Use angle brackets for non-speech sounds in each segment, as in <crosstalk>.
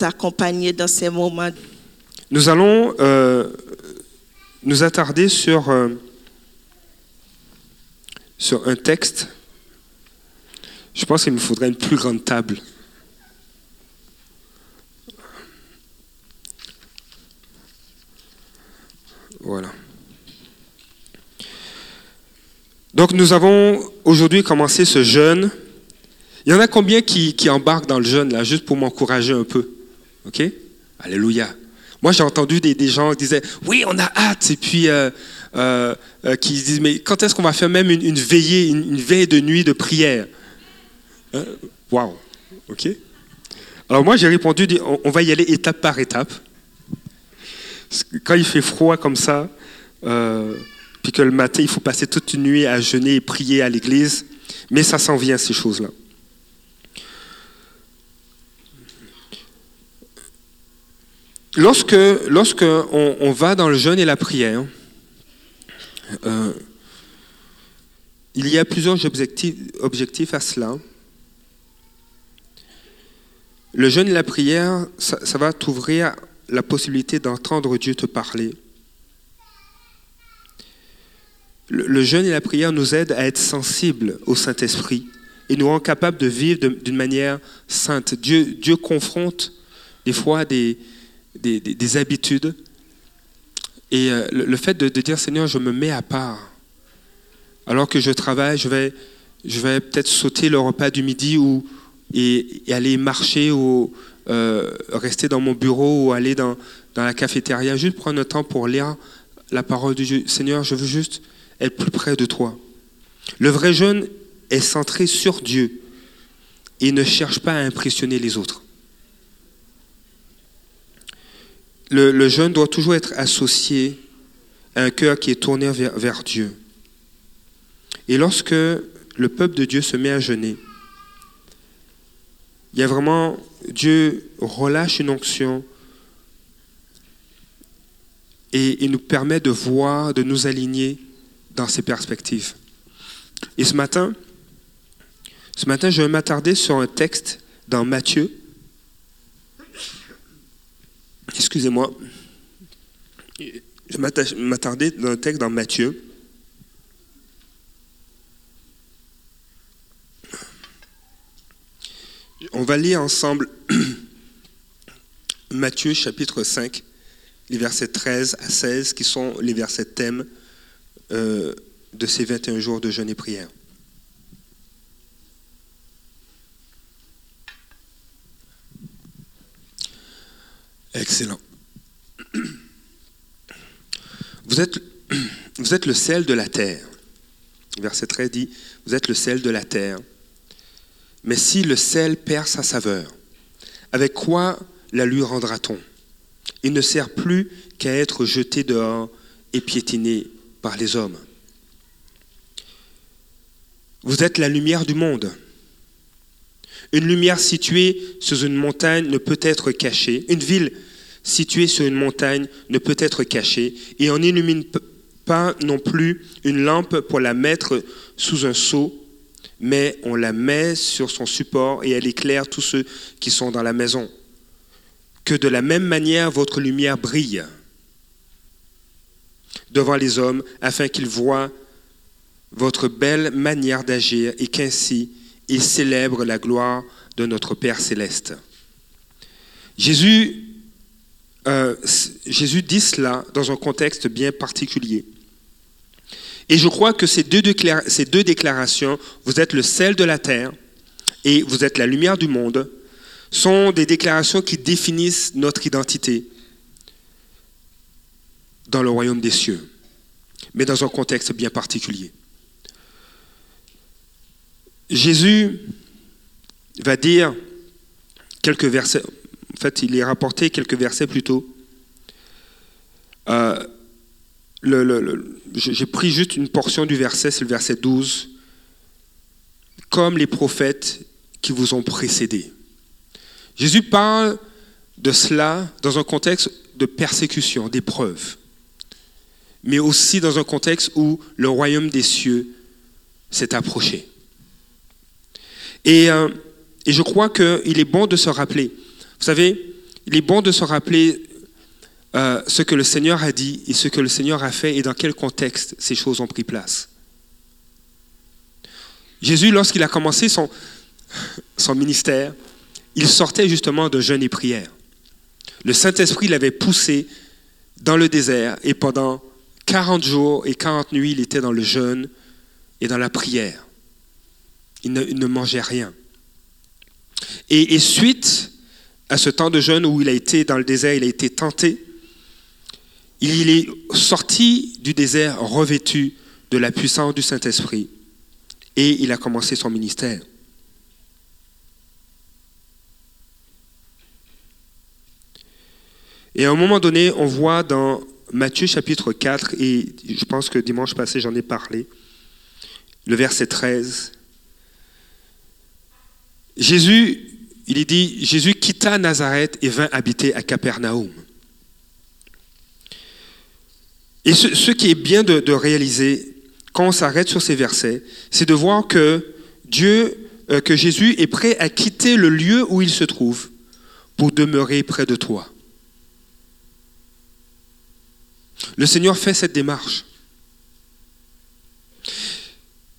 t'accompagner dans ces moments. Nous allons euh, nous attarder sur, euh, sur un texte. Je pense qu'il me faudrait une plus grande table. Voilà. Donc nous avons aujourd'hui commencé ce jeûne. Il y en a combien qui embarquent dans le jeûne, là, juste pour m'encourager un peu? OK? Alléluia. Moi, j'ai entendu des, gens qui disaient, oui, on a hâte, et puis euh, euh, euh, qui disent, mais quand est-ce qu'on va faire même une, veillée, une, veille de nuit de prière? Hein? Waouh, ok? Alors moi, j'ai répondu, on, on, va y aller étape par étape. Quand il fait froid comme ça, euh, puis que le matin, il faut passer toute une nuit à jeûner et prier à l'église, mais ça s'en vient, ces choses-là. Lorsque, va dans le jeûne et la prière, euh, il y a plusieurs objectifs, à cela. Le jeûne et la prière, ça, va t'ouvrir la possibilité d'entendre Dieu te parler. Le, le, jeûne et la prière nous aident à être sensibles au Saint-Esprit et nous rend capables de vivre d'une manière sainte. Dieu, Dieu confronte des fois des, des, des, des habitudes. Et euh, le, fait de, dire Seigneur, je me mets à part. Alors que je travaille, je vais, je vais peut-être sauter le repas du midi ou, et, aller marcher ou euh, rester dans mon bureau ou aller dans, la cafétéria, juste prendre le temps pour lire la parole de Dieu. Seigneur, je veux juste être plus près de toi. Le vrai jeûne est centré sur Dieu et ne cherche pas à impressionner les autres. Le, jeûne doit toujours être associé à un cœur qui est tourné vers, Dieu. Et lorsque le peuple de Dieu se met à jeûner, il y a vraiment, Dieu relâche une onction et il nous permet de voir, de nous aligner dans ces perspectives. Et ce matin, ce matin, je vais m'attarder sur un texte dans Matthieu, excusez-moi, je m'attardais dans un texte dans Matthieu. On va lire ensemble <clears throat> Matthieu chapitre 5, les versets 13 à 16, qui sont les versets thèmes euh, de ces 21 jours de jeûne et prière. Excellent. Vous êtes, le sel de la terre. Verset 13 dit, vous êtes le sel de la terre. Mais si le sel perd sa saveur, avec quoi la lui rendra-t-on? Il ne sert plus qu'à être jeté dehors et piétiné par les hommes. Vous êtes la lumière du monde. Une lumière située sur une montagne ne peut être cachée. Une ville située sur une montagne ne peut être cachée. Et on n'illumine pas non plus une lampe pour la mettre sous un seau, mais on la met sur son support et elle éclaire tous ceux qui sont dans la maison. Que de la même manière votre lumière brille devant les hommes afin qu'ils voient votre belle manière d'agir et qu'ainsi et célèbre la gloire de notre Père céleste. Jésus, euh, Jésus dit cela dans un contexte bien particulier. Et je crois que ces deux, ces deux déclarations, vous êtes le sel de la terre et vous êtes la lumière du monde, sont des déclarations qui définissent notre identité dans le royaume des cieux, mais dans un contexte bien particulier. Jésus va dire quelques versets, en fait, il est rapporté quelques versets plus tôt. Euh, J'ai pris juste une portion du verset, c'est le verset 12. Comme les prophètes qui vous ont précédés. Jésus parle de cela dans un contexte de persécution, d'épreuve, mais aussi dans un contexte où le royaume des cieux s'est approché. Et, euh, et, je crois qu'il est bon de se rappeler. Vous savez, il est bon de se rappeler euh, ce que le Seigneur a dit et ce que le Seigneur a fait et dans quel contexte ces choses ont pris place. Jésus, lorsqu'il a commencé son, son ministère, il sortait justement de jeûne et prière. Le Saint-Esprit l'avait poussé dans le désert et pendant 40 jours et 40 nuits, il était dans le jeûne et dans la prière. Il ne, mangeait rien. Et, et, suite à ce temps de jeûne où il a été dans le désert, il a été tenté, il est sorti du désert revêtu de la puissance du Saint-Esprit et il a commencé son ministère. Et à un moment donné, on voit dans Matthieu chapitre 4, et je pense que dimanche passé j'en ai parlé, le verset 13, Jésus, il est dit, Jésus quitta Nazareth et vint habiter à Capernaum. Et ce, qui est bien de, réaliser quand on s'arrête sur ces versets, c'est de voir que Dieu, euh, que Jésus est prêt à quitter le lieu où il se trouve pour demeurer près de toi. Le Seigneur fait cette démarche.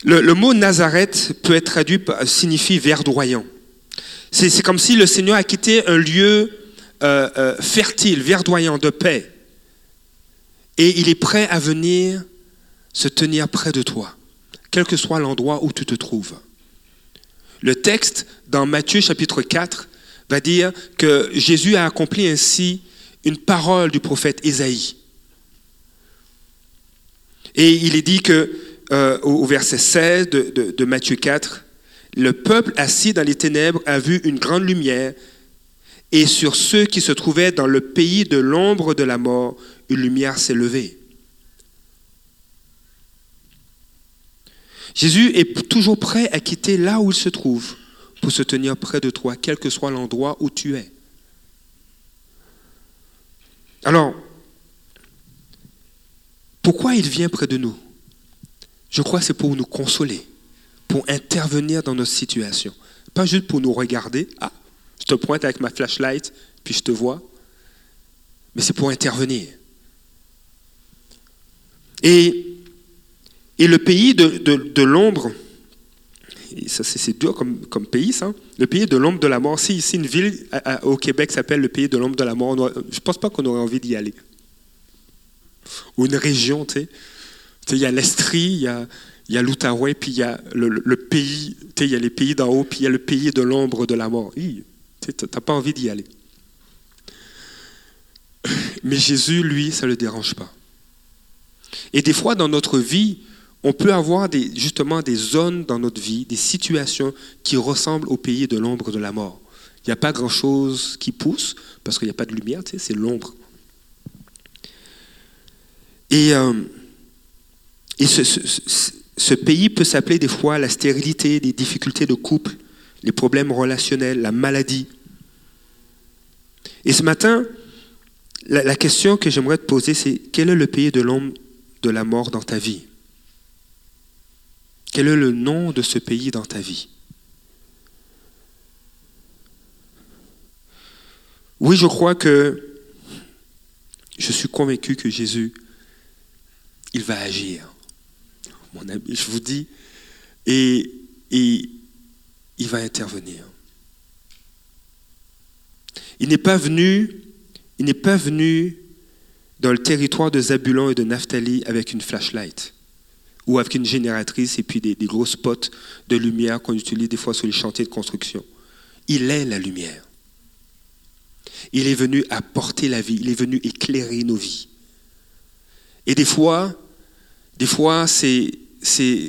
Le, mot Nazareth peut être traduit par, signifie verdoyant. C'est comme si le Seigneur a quitté un lieu euh, euh, fertile, verdoyant, de paix. Et il est prêt à venir se tenir près de toi, quel que soit l'endroit où tu te trouves. Le texte dans Matthieu chapitre 4 va dire que Jésus a accompli ainsi une parole du prophète Ésaïe. Et il est dit que euh, au verset 16 de, de Matthieu 4, le peuple assis dans les ténèbres a vu une grande lumière, et sur ceux qui se trouvaient dans le pays de l'ombre de la mort, une lumière s'est levée. Jésus est toujours prêt à quitter là où il se trouve pour se tenir près de toi, quel que soit l'endroit où tu es. Alors, pourquoi il vient près de nous? Je crois que c'est pour nous consoler, pour intervenir dans notre situation. Pas juste pour nous regarder, ah, je te pointe avec ma flashlight, puis je te vois, mais c'est pour intervenir. Et, et le pays de, de, l'ombre, ça c'est dur comme, comme, pays, ça. Le pays de l'ombre de la mort. Si ici une ville au Québec s'appelle le pays de l'ombre de la mort, je ne pense pas qu'on aurait envie d'y aller ou une région, tu sais. Il y a l'Estrie, il y a, y l'Outaouais, puis il y a le, pays, il y a les pays d'en haut, puis il y a le pays de l'ombre de la mort. Tu n'as pas envie d'y aller. Mais Jésus, lui, ça ne le dérange pas. Et des fois, dans notre vie, on peut avoir justement des zones dans notre vie, des situations qui ressemblent au pays de l'ombre de la mort. Il n'y a pas grand-chose qui pousse, parce qu'il n'y a pas de lumière, c'est l'ombre. Et, euh, et ce, pays peut s'appeler des fois la stérilité, les difficultés de couple, les problèmes relationnels, la maladie. Et ce matin, la, question que j'aimerais te poser, c'est quel est le pays de l'ombre de la mort dans ta vie? Quel est le nom de ce pays dans ta vie? Oui, je crois que je suis convaincu que Jésus il va agir. Mon ami, je vous dis, et, il va intervenir. Il n'est pas venu, il n'est pas venu dans le territoire de Zabulon et de Naphtali avec une flashlight ou avec une génératrice et puis des, des gros spots de lumière qu'on utilise des fois sur les chantiers de construction. Il est la lumière. Il est venu apporter la vie, il est venu éclairer nos vies. Et des fois, des fois, c'est,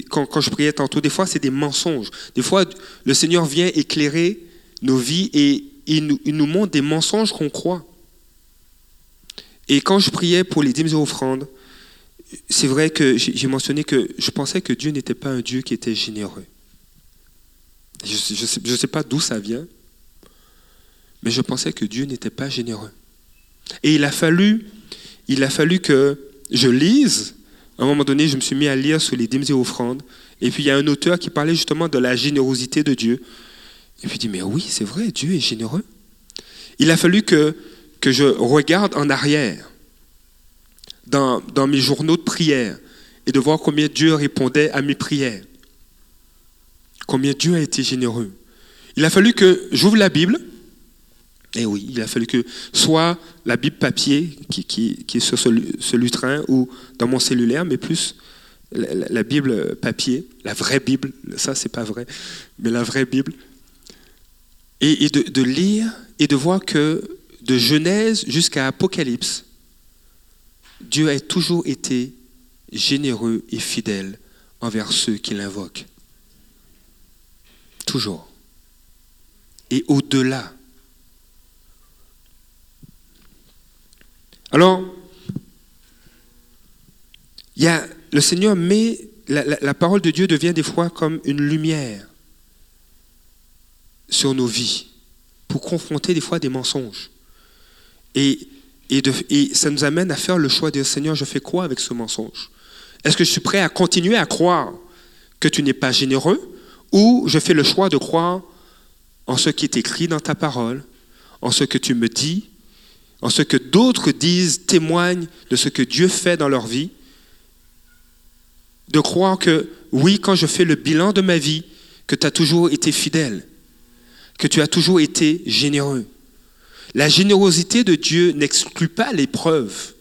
quand, je priais tantôt, des fois, c'est des mensonges. Des fois, le Seigneur vient éclairer nos vies et il nous, il nous montre des mensonges qu'on croit. Et quand je priais pour les dîmes et offrandes, c'est vrai que j'ai mentionné que je pensais que Dieu n'était pas un Dieu qui était généreux. Je ne sais, sais pas d'où ça vient, mais je pensais que Dieu n'était pas généreux. Et il a fallu, il a fallu que je lise. À un moment donné, je me suis mis à lire sur les dîmes et offrandes. Et puis il y a un auteur qui parlait justement de la générosité de Dieu. Et puis il dit, mais oui, c'est vrai, Dieu est généreux. Il a fallu que, que je regarde en arrière dans, dans mes journaux de prière et de voir combien Dieu répondait à mes prières. Combien Dieu a été généreux. Il a fallu que j'ouvre la Bible. Et oui, il a fallu que soit la Bible papier qui, est sur ce, lutrin ou dans mon cellulaire, mais plus la, Bible papier, la vraie Bible, ça c'est pas vrai, mais la vraie Bible. Et, et de, de lire et de voir que de Genèse jusqu'à Apocalypse, Dieu a toujours été généreux et fidèle envers ceux qui l'invoquent. Toujours. Et au-delà. Alors, le Seigneur met, la, parole de Dieu devient des fois comme une lumière sur nos vies pour confronter des fois des mensonges. Et, et, et, ça nous amène à faire le choix de dire Seigneur, je fais quoi avec ce mensonge? Est-ce que je suis prêt à continuer à croire que tu n'es pas généreux ou je fais le choix de croire en ce qui est écrit dans ta parole, en ce que tu me dis, en ce que d'autres disent, témoignent de ce que Dieu fait dans leur vie, de croire que oui, quand je fais le bilan de ma vie, que tu as toujours été fidèle, que tu as toujours été généreux. La générosité de Dieu n'exclut pas l'épreuve,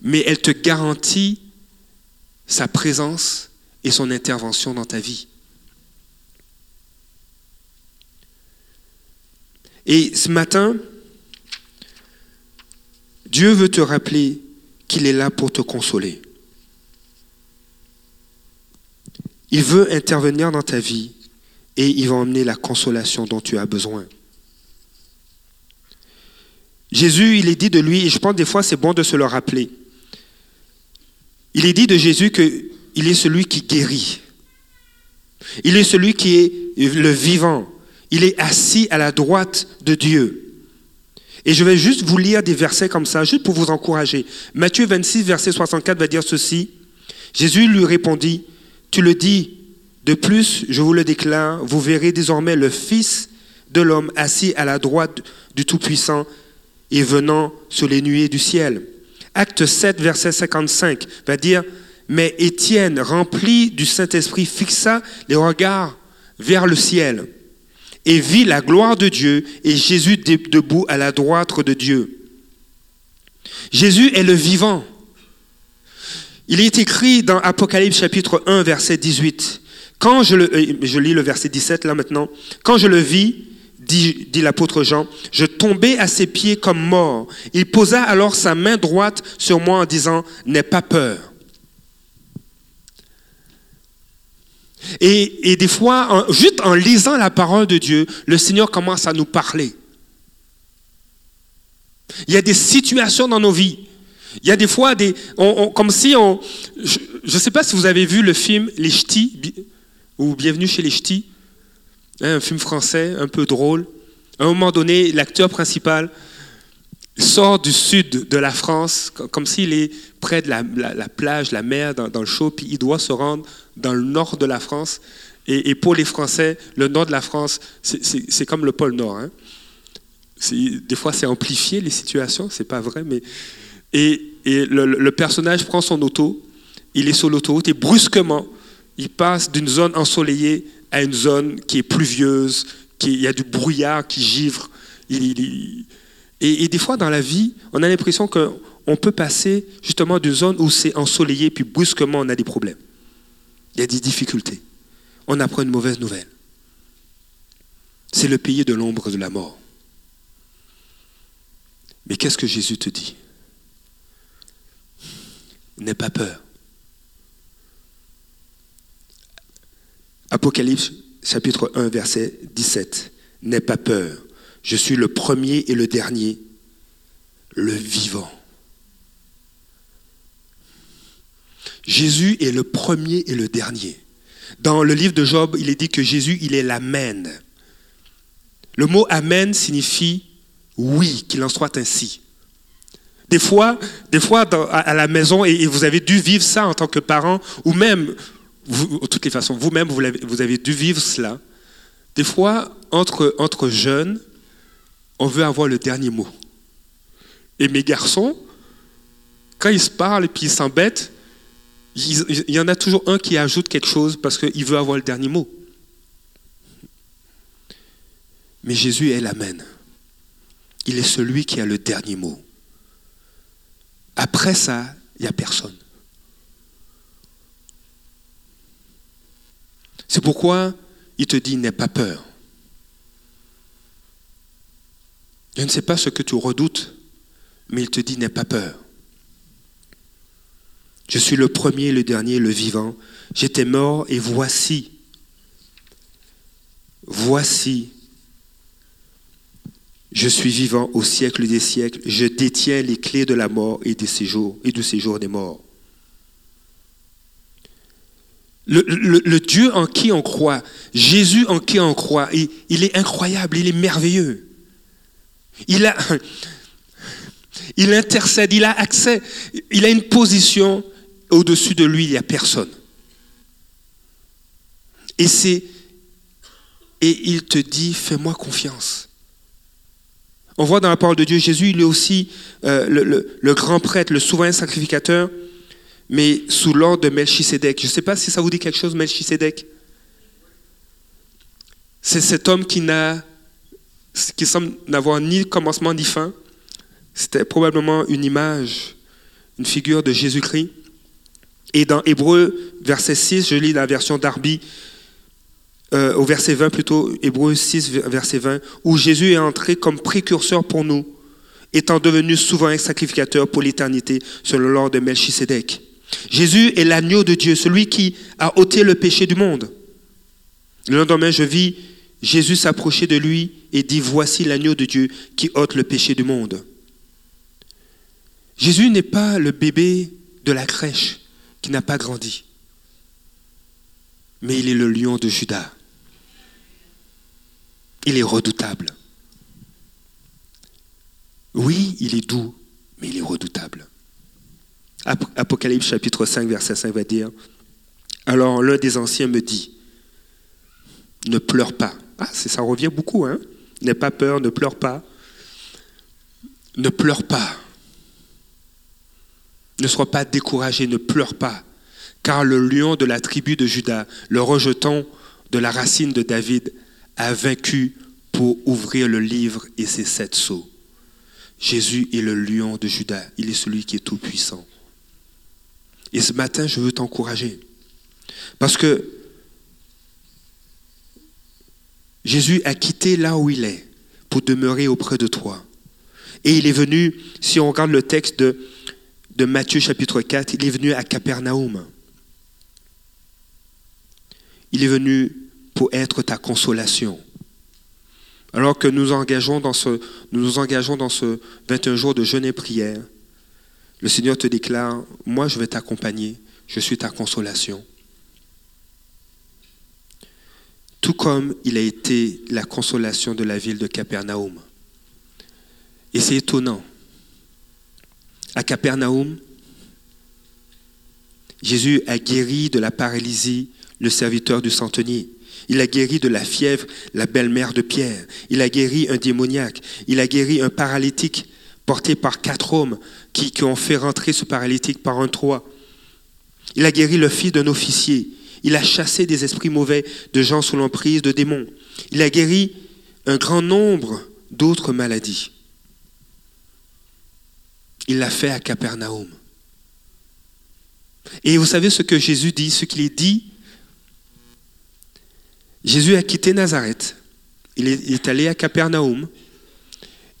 mais elle te garantit sa présence et son intervention dans ta vie. Et ce matin, Dieu veut te rappeler qu'il est là pour te consoler. Il veut intervenir dans ta vie et il va emmener la consolation dont tu as besoin. Jésus, il est dit de lui, et je pense des fois c'est bon de se le rappeler, il est dit de Jésus qu'il est celui qui guérit. Il est celui qui est le vivant. Il est assis à la droite de Dieu. Et je vais juste vous lire des versets comme ça, juste pour vous encourager. Matthieu 26, verset 64 va dire ceci. Jésus lui répondit, tu le dis, de plus, je vous le déclare, vous verrez désormais le Fils de l'homme assis à la droite du Tout-Puissant et venant sur les nuées du ciel. Acte 7, verset 55 va dire, mais Étienne, rempli du Saint-Esprit, fixa les regards vers le ciel et vit la gloire de Dieu et Jésus debout à la droite de Dieu. Jésus est le vivant. Il est écrit dans Apocalypse chapitre 1, verset 18. Quand je le, euh, lis le verset 17 là maintenant. Quand je le vis, dit l'apôtre Jean, je tombai à ses pieds comme mort. Il posa alors sa main droite sur moi en disant, n'aie pas peur. Et, des fois, juste en lisant la parole de Dieu, le Seigneur commence à nous parler. Il y a des situations dans nos vies. Il y a des fois des, comme si on, je ne sais pas si vous avez vu le film Les Ch'tis ou Bienvenue chez les Ch'tis, hein, un film français un peu drôle. À un moment donné, l'acteur principal sort du sud de la France, comme s'il est près de la, la, la plage, la mer, dans, le chaud, puis il doit se rendre dans le nord de la France. Et, pour les Français, le nord de la France, c'est comme le pôle Nord. Hein. Des fois, c'est amplifié les situations, c'est pas vrai, mais et, le, personnage prend son auto, il est sur l'autoroute et brusquement, il passe d'une zone ensoleillée à une zone qui est pluvieuse, qui, il y a du brouillard qui givre. Il, et, des fois dans la vie, on a l'impression qu'on peut passer justement d'une zone où c'est ensoleillé, puis brusquement on a des problèmes. Il y a des difficultés. On apprend une mauvaise nouvelle. C'est le pays de l'ombre de la mort. Mais qu'est-ce que Jésus te dit? N'aie pas peur. Apocalypse chapitre 1 verset 17. N'aie pas peur. Je suis le premier et le dernier, le vivant. Jésus est le premier et le dernier. Dans le livre de Job, il est dit que Jésus, il est l'Amen. Le mot Amen signifie oui, qu'il en soit ainsi. Des fois, des fois à la maison, et vous avez dû vivre ça en tant que parent, ou même, de toutes les façons, vous-même, vous, vous, avez dû vivre cela. Des fois, entre, entre jeunes, on veut avoir le dernier mot. Et mes garçons, quand ils se parlent et puis ils s'embêtent, il y en a toujours un qui ajoute quelque chose parce qu'il veut avoir le dernier mot. Mais Jésus est l'Amen. Il est celui qui a le dernier mot. Après ça, il n'y a personne. C'est pourquoi il te dit n'aie pas peur. Je ne sais pas ce que tu redoutes, mais il te dit n'aie pas peur. Je suis le premier, le dernier, le vivant. J'étais mort et voici, voici, je suis vivant au siècle des siècles. Je détiens les clés de la mort et, des séjours, et du séjour des morts. Le, Dieu en qui on croit, Jésus en qui on croit, il, il est incroyable, il est merveilleux. Il, a, <clears throat> il intercède, il a accès, il a une position au-dessus de lui, il n'y a personne. Et c'est et il te dit fais-moi confiance. On voit dans la parole de Dieu, Jésus, il est aussi euh, le, grand prêtre, le souverain sacrificateur, mais sous l'ordre de Melchisédek. Je ne sais pas si ça vous dit quelque chose, Melchisédek. C'est cet homme qui n'a, qui semble n'avoir ni commencement ni fin. C'était probablement une image, une figure de Jésus-Christ. Et dans Hébreu, verset 6, je lis la version d'Arby, euh, au verset 20 plutôt, Hébreu 6, verset 20, où Jésus est entré comme précurseur pour nous, étant devenu souverain sacrificateur pour l'éternité selon l'ordre de Melchisédek. Jésus est l'agneau de Dieu, celui qui a ôté le péché du monde. Le lendemain, je vis Jésus s'approcher de lui et dit, voici l'agneau de Dieu qui ôte le péché du monde. Jésus n'est pas le bébé de la crèche qui n'a pas grandi, mais il est le lion de Judas. Il est redoutable. Oui, il est doux, mais il est redoutable. Apocalypse chapitre 5, verset 5 va dire, alors l'un des anciens me dit, ne pleure pas. Ah, ça revient beaucoup, hein N'aie pas peur, ne pleure pas. Ne pleure pas. Ne sois pas découragé, ne pleure pas. Car le lion de la tribu de Judas, le rejeton de la racine de David, a vaincu pour ouvrir le livre et ses sept sceaux. Jésus est le lion de Judas, il est celui qui est tout puissant. Et ce matin, je veux t'encourager. Parce que Jésus a quitté là où il est pour demeurer auprès de toi. Et il est venu, si on regarde le texte de, Matthieu chapitre 4, il est venu à Capernaum. Il est venu pour être ta consolation. Alors que nous, engageons dans ce, nous nous engageons dans ce 21 jours de jeûne et prière, le Seigneur te déclare, moi je vais t'accompagner, je suis ta consolation. Tout comme il a été la consolation de la ville de Capernaum. Et c'est étonnant. À Capernaum, Jésus a guéri de la paralysie le serviteur du centenier. Il a guéri de la fièvre la belle-mère de Pierre. Il a guéri un démoniaque. Il a guéri un paralytique porté par quatre hommes qui, ont fait rentrer ce paralytique par un toit. Il a guéri le fils d'un officier. Il a chassé des esprits mauvais de gens sous l'emprise de démons. Il a guéri un grand nombre d'autres maladies. Il l'a fait à Capernaum. Et vous savez ce que Jésus dit, ce qu'il dit? Jésus a quitté Nazareth, il est, allé à Capernaum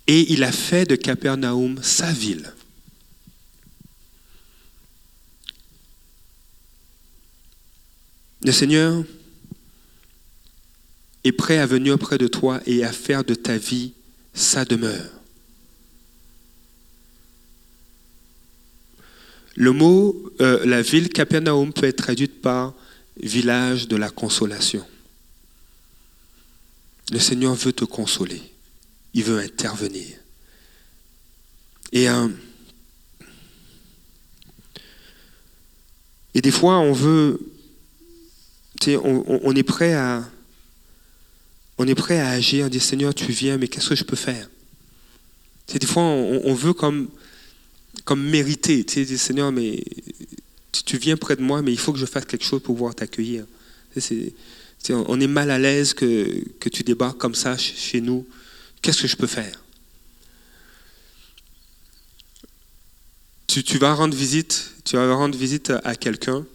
et il a fait de Capernaum sa ville. Le Seigneur est prêt à venir auprès de toi et à faire de ta vie sa demeure. Le mot, euh, la ville Capernaum peut être traduite par village de la consolation. Le Seigneur veut te consoler. Il veut intervenir. Et, euh, et des fois, on veut, on, est prêt à, on est prêt à agir, on dit Seigneur, tu viens, mais qu'est-ce que je peux faire? Des fois, on, veut comme, comme mériter. Tu sais, Seigneur, mais tu, viens près de moi, mais il faut que je fasse quelque chose pour pouvoir t'accueillir. On est mal à l'aise que, tu débarques comme ça ch- chez nous. Qu'est-ce que je peux faire? Tu, vas rendre visite, tu vas rendre visite à quelqu'un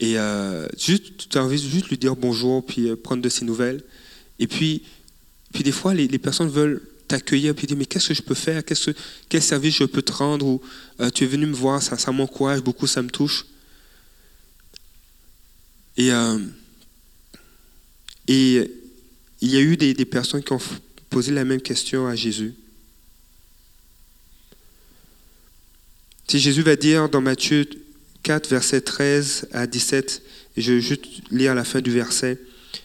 et euh, juste, tu as juste lui dire bonjour, puis euh, prendre de ses nouvelles. Et puis, puis des fois, les, les personnes veulent t'accueillir, puis dire mais qu'est-ce que je peux faire, quel service je peux te rendre, ou euh, tu es venu me voir, ça, ça m'encourage beaucoup, ça me touche. Et, et il y a eu des, des personnes qui ont posé la même question à Jésus. Si Jésus va dire dans Matthieu 4, versets 13 à 17, et je vais juste lire la fin du verset,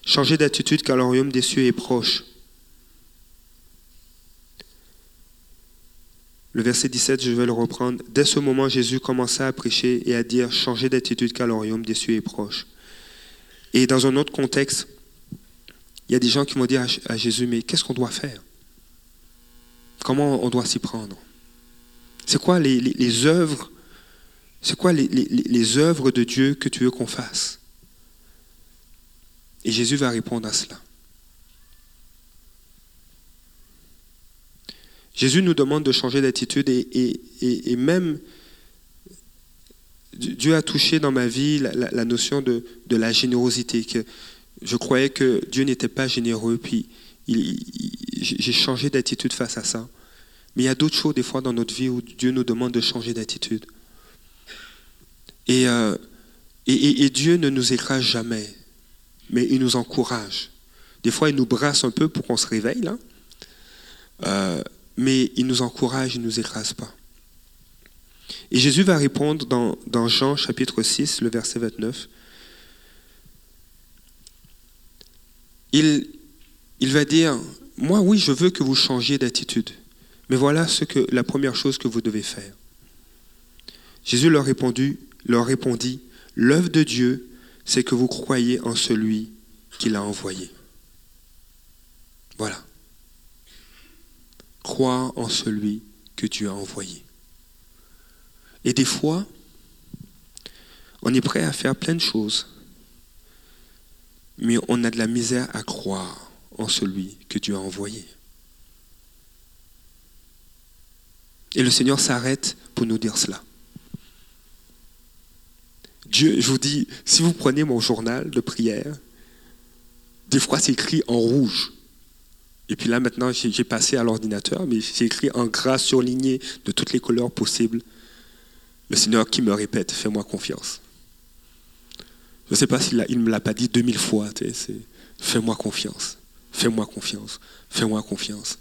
Changez d'attitude car le royaume des cieux est proche. Le verset 17, je vais le reprendre. Dès ce moment, Jésus commença à prêcher et à dire Changez d'attitude car le royaume des cieux est proche. Et dans un autre contexte, il y a des gens qui vont dire à- Jésus Mais qu'est-ce qu'on doit faire? Comment on doit s'y prendre? C'est quoi les œuvres C'est quoi les, œuvres de Dieu que tu veux qu'on fasse? Et Jésus va répondre à cela. Jésus nous demande de changer d'attitude et, même Dieu a touché dans ma vie la, notion de, la générosité. Que je croyais que Dieu n'était pas généreux, puis j'ai changé d'attitude face à ça. Mais il y a d'autres choses des fois dans notre vie où Dieu nous demande de changer d'attitude. Et, euh, et, Dieu ne nous écrase jamais, mais il nous encourage. Des fois, il nous brasse un peu pour qu'on se réveille, là. Euh, mais il nous encourage, il ne nous écrase pas. Et Jésus va répondre dans, Jean chapitre 6, le verset 29. Il, il va dire, moi oui, je veux que vous changiez d'attitude, mais voilà ce que, la première chose que vous devez faire. Jésus leur, répondu, leur répondit, l'œuvre de Dieu, c'est que vous croyez en celui qui l'a envoyé. Voilà. Croire en celui que Dieu a envoyé. Et des fois, on est prêt à faire plein de choses, mais on a de la misère à croire en celui que Dieu a envoyé. Et le Seigneur s'arrête pour nous dire cela. Dieu, je vous dis, si vous prenez mon journal de prière, des fois c'est écrit en rouge. Et puis là maintenant, j'ai j'ai passé à l'ordinateur, mais c'est écrit en gras surligné de toutes les couleurs possibles. Le Seigneur qui me répète, fais-moi confiance. Je ne sais pas s'il ne me l'a pas dit 2000 fois. c'est Fais-moi confiance. Fais-moi confiance. Fais-moi confiance.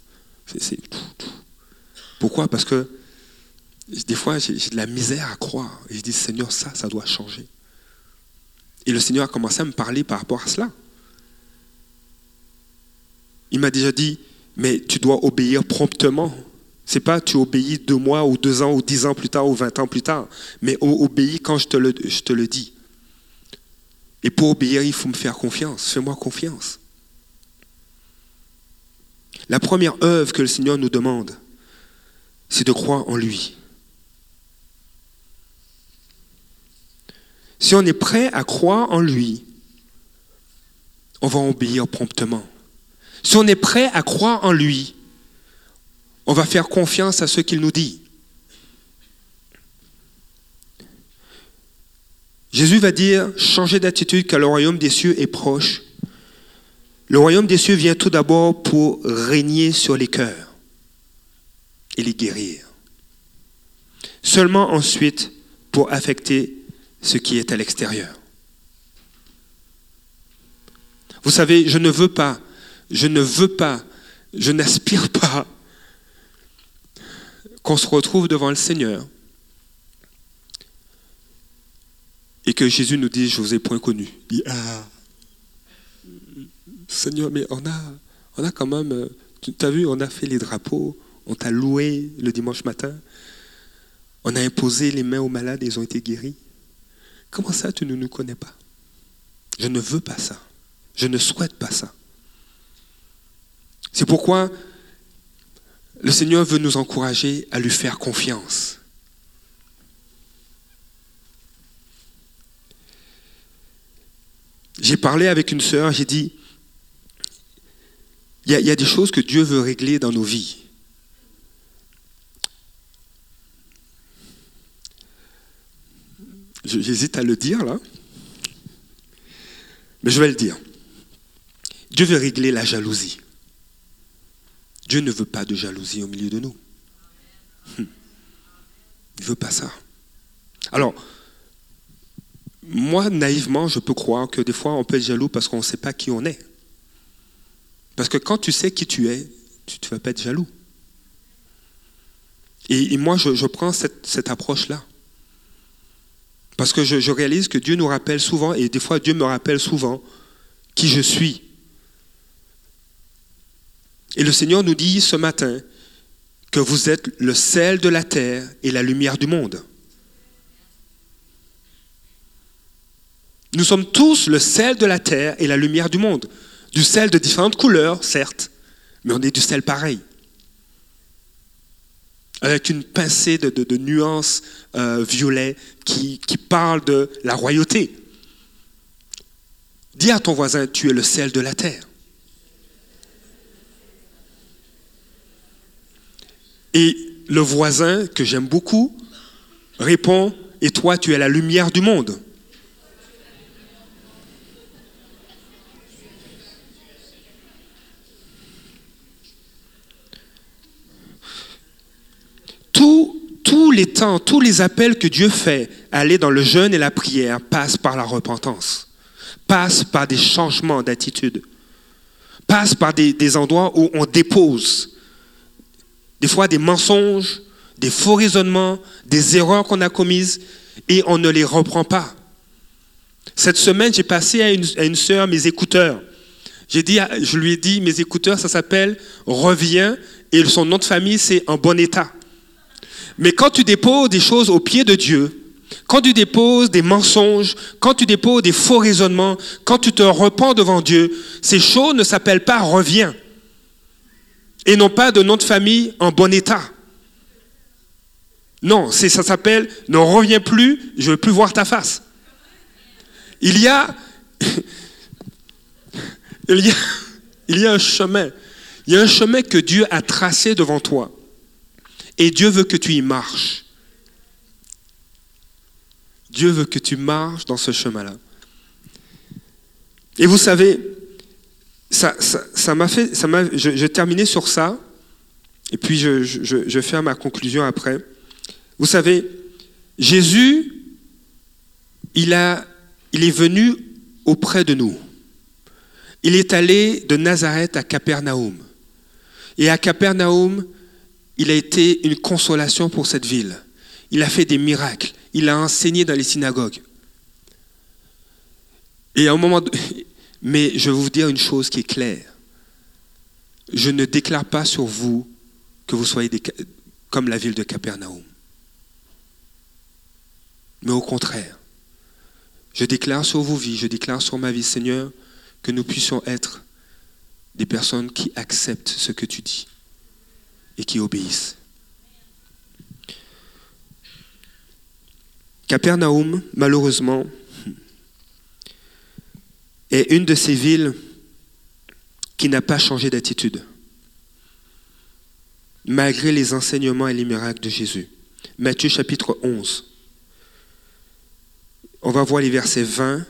C'est- c'est. Pourquoi? Parce que des fois, j'ai de la misère à croire. Et je dis, Seigneur, ça, ça doit changer. Et le Seigneur a commencé à me parler par rapport à cela. Il m'a déjà dit, mais tu dois obéir promptement. C'est pas tu obéis deux mois ou deux ans ou dix ans plus tard ou vingt ans plus tard, mais obéis quand je te le, je te le dis. Et pour obéir, il faut me faire confiance. Fais-moi confiance. La première œuvre que le Seigneur nous demande, c'est de croire en lui. Si on est prêt à croire en lui, on va obéir promptement. Si on est prêt à croire en lui, on va faire confiance à ce qu'il nous dit. Jésus va dire, changez d'attitude car le royaume des cieux est proche. Le royaume des cieux vient tout d'abord pour régner sur les cœurs et les guérir. Seulement ensuite pour affecter ce qui est à l'extérieur. Vous savez, je ne veux pas, je ne veux pas, je n'aspire pas qu'on se retrouve devant le Seigneur et que Jésus nous dise, je vous ai point connu. Ah, Seigneur, mais on a, on a quand même, tu as vu, on a fait les drapeaux, on t'a loué le dimanche matin, on a imposé les mains aux malades et ils ont été guéris. Comment ça, tu ne nous connais pas? Je ne veux pas ça. Je ne souhaite pas ça. C'est pourquoi Le Seigneur veut nous encourager à lui faire confiance. J'ai parlé avec une sœur, j'ai dit, il y, y a des choses que Dieu veut régler dans nos vies. J'hésite à le dire là, mais je vais le dire. Dieu veut régler la jalousie. Dieu ne veut pas de jalousie au milieu de nous. Hum. Il ne veut pas ça. Alors, moi, naïvement, je peux croire que des fois, on peut être jaloux parce qu'on ne sait pas qui on est. Parce que quand tu sais qui tu es, tu ne vas pas être jaloux. Et, moi, je, prends cette, cette approche-là. Parce que je, réalise que Dieu nous rappelle souvent, et des fois Dieu me rappelle souvent, qui je suis. Et le Seigneur nous dit ce matin que vous êtes le sel de la terre et la lumière du monde. Nous sommes tous le sel de la terre et la lumière du monde. Du sel de différentes couleurs, certes, mais on est du sel pareil. Avec une pincée de, de- nuances euh, violet qui, qui parle de la royauté. Dis à ton voisin, tu es le sel de la terre. Et le voisin, que j'aime beaucoup, répond, et toi, tu es la lumière du monde. Tous, les temps, tous les appels que Dieu fait à aller dans le jeûne et la prière passent par la repentance, passent par des changements d'attitude, passent par des, endroits où on dépose des fois des mensonges, des faux raisonnements, des erreurs qu'on a commises et on ne les reprend pas. Cette semaine, j'ai passé à une, à sœur mes écouteurs. Je lui ai dit, mes écouteurs, ça s'appelle Reviens et son nom de famille, c'est En bon état. Mais quand tu déposes des choses au pied de Dieu, quand tu déposes des mensonges, quand tu déposes des faux raisonnements, quand tu te repens devant Dieu, ces choses ne s'appellent pas reviens et non pas de nom de famille en bon état. Non, ça s'appelle ne reviens plus, je ne veux plus voir ta face. Il y a <laughs> il y a il y a un chemin. Il y a un chemin que Dieu a tracé devant toi. Et Dieu veut que tu y marches. Dieu veut que tu marches dans ce chemin-là. Et vous savez, ça, ça, m'a fait, ça m'a, je, terminais sur ça, et puis je, je, fais ma conclusion après. Vous savez, Jésus, il, a, il est venu auprès de nous. Il est allé de Nazareth à Capernaum. Et à Capernaum, il a été une consolation pour cette ville. Il a fait des miracles. Il a enseigné dans les synagogues. Et à moment, <laughs> mais je vais vous dire une chose qui est claire. Je ne déclare pas sur vous que vous soyez comme la ville de Capernaum. Mais au contraire, je déclare sur vos vies, je déclare sur ma vie, Seigneur, que nous puissions être des personnes qui acceptent ce que tu dis et qui obéissent. Capernaum, malheureusement, est une de ces villes qui n'a pas changé d'attitude, malgré les enseignements et les miracles de Jésus. Matthieu chapitre 11. On va voir les versets 20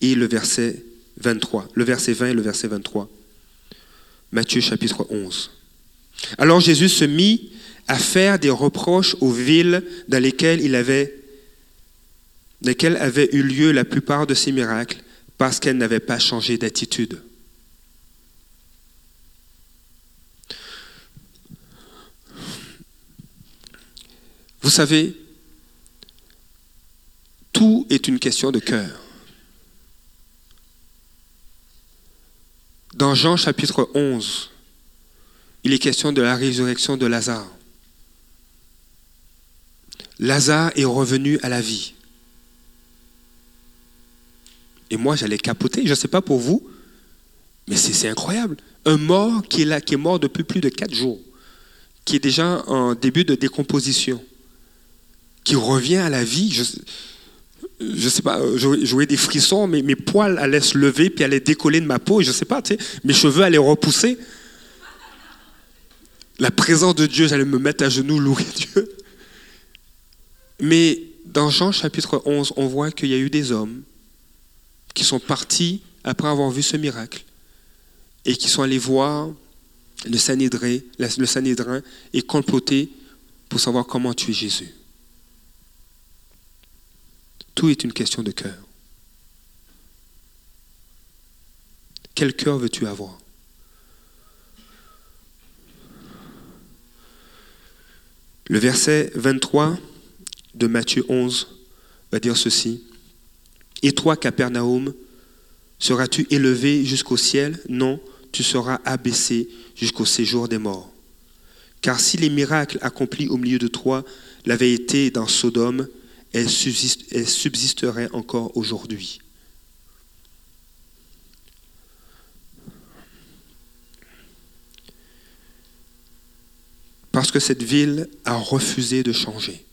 et le verset 23. Le verset 20 et le verset 23. Matthieu chapitre 11. Alors Jésus se mit à faire des reproches aux villes dans lesquelles il avait lesquelles avaient eu lieu la plupart de ces miracles parce qu'elles n'avaient pas changé d'attitude. Vous savez, tout est une question de cœur. Dans Jean chapitre 11, il est question de la résurrection de Lazare. Lazare est revenu à la vie. Et moi, j'allais capoter. Je ne sais pas pour vous, mais c'est incroyable. Un mort qui est là, qui est mort depuis plus de quatre jours, qui est déjà en début de décomposition, qui revient à la vie. Je je sais pas, j'aurais des frissons, mais mes poils allaient se lever puis allaient décoller de ma peau, je sais pas, mes cheveux allaient repousser. La présence de Dieu, j'allais me mettre à genoux, louer Dieu. Mais dans Jean chapitre 11, on voit qu'il y a eu des hommes qui sont partis après avoir vu ce miracle et qui sont allés voir le Sanhédrin, le et comploter pour savoir comment tuer Jésus. Tout est une question de cœur. Quel cœur veux-tu avoir? Le verset 23 de Matthieu 11 va dire ceci. Et toi, Capernaum, seras-tu élevé jusqu'au ciel? Non, tu seras abaissé jusqu'au séjour des morts. Car si les miracles accomplis au milieu de toi l'avaient été dans Sodome, elles, subsisteraient encore aujourd'hui. Parce que cette ville a refusé de changer.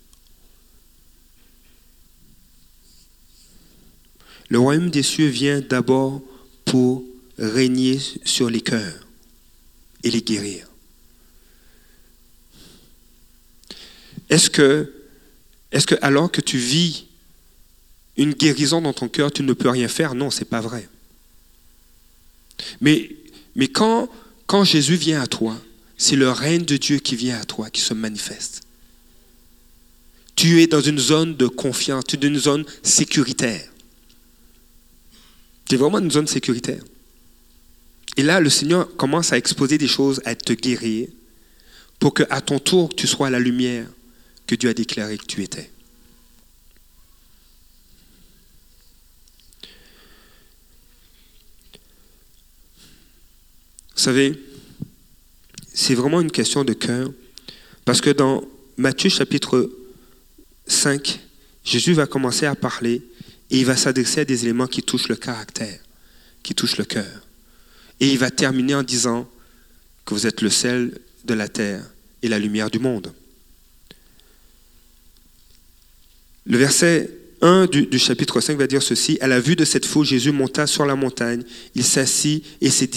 Le royaume des cieux vient d'abord pour régner sur les cœurs et les guérir. Est-ce que, que alors que tu vis une guérison dans ton cœur, tu ne peux rien faire? Non, c'est pas vrai. Mais, quand Jésus vient à toi, c'est le règne de Dieu qui vient à toi, qui se manifeste. Tu es dans une zone de confiance, tu es dans une zone sécuritaire. C'est vraiment une zone sécuritaire. Et là, le Seigneur commence à exposer des choses, à te guérir, pour que à ton tour, tu sois la lumière que Dieu a déclaré que tu étais. Vous savez, c'est vraiment une question de cœur, parce que dans Matthieu chapitre 5, Jésus va commencer à parler et il va s'adresser à des éléments qui touchent le caractère, qui touchent le cœur. Et il va terminer en disant que vous êtes le sel de la terre et la lumière du monde. Le verset 1 du, chapitre 5 va dire ceci. À la vue de cette foule, Jésus monta sur la montagne, il s'assit et ses,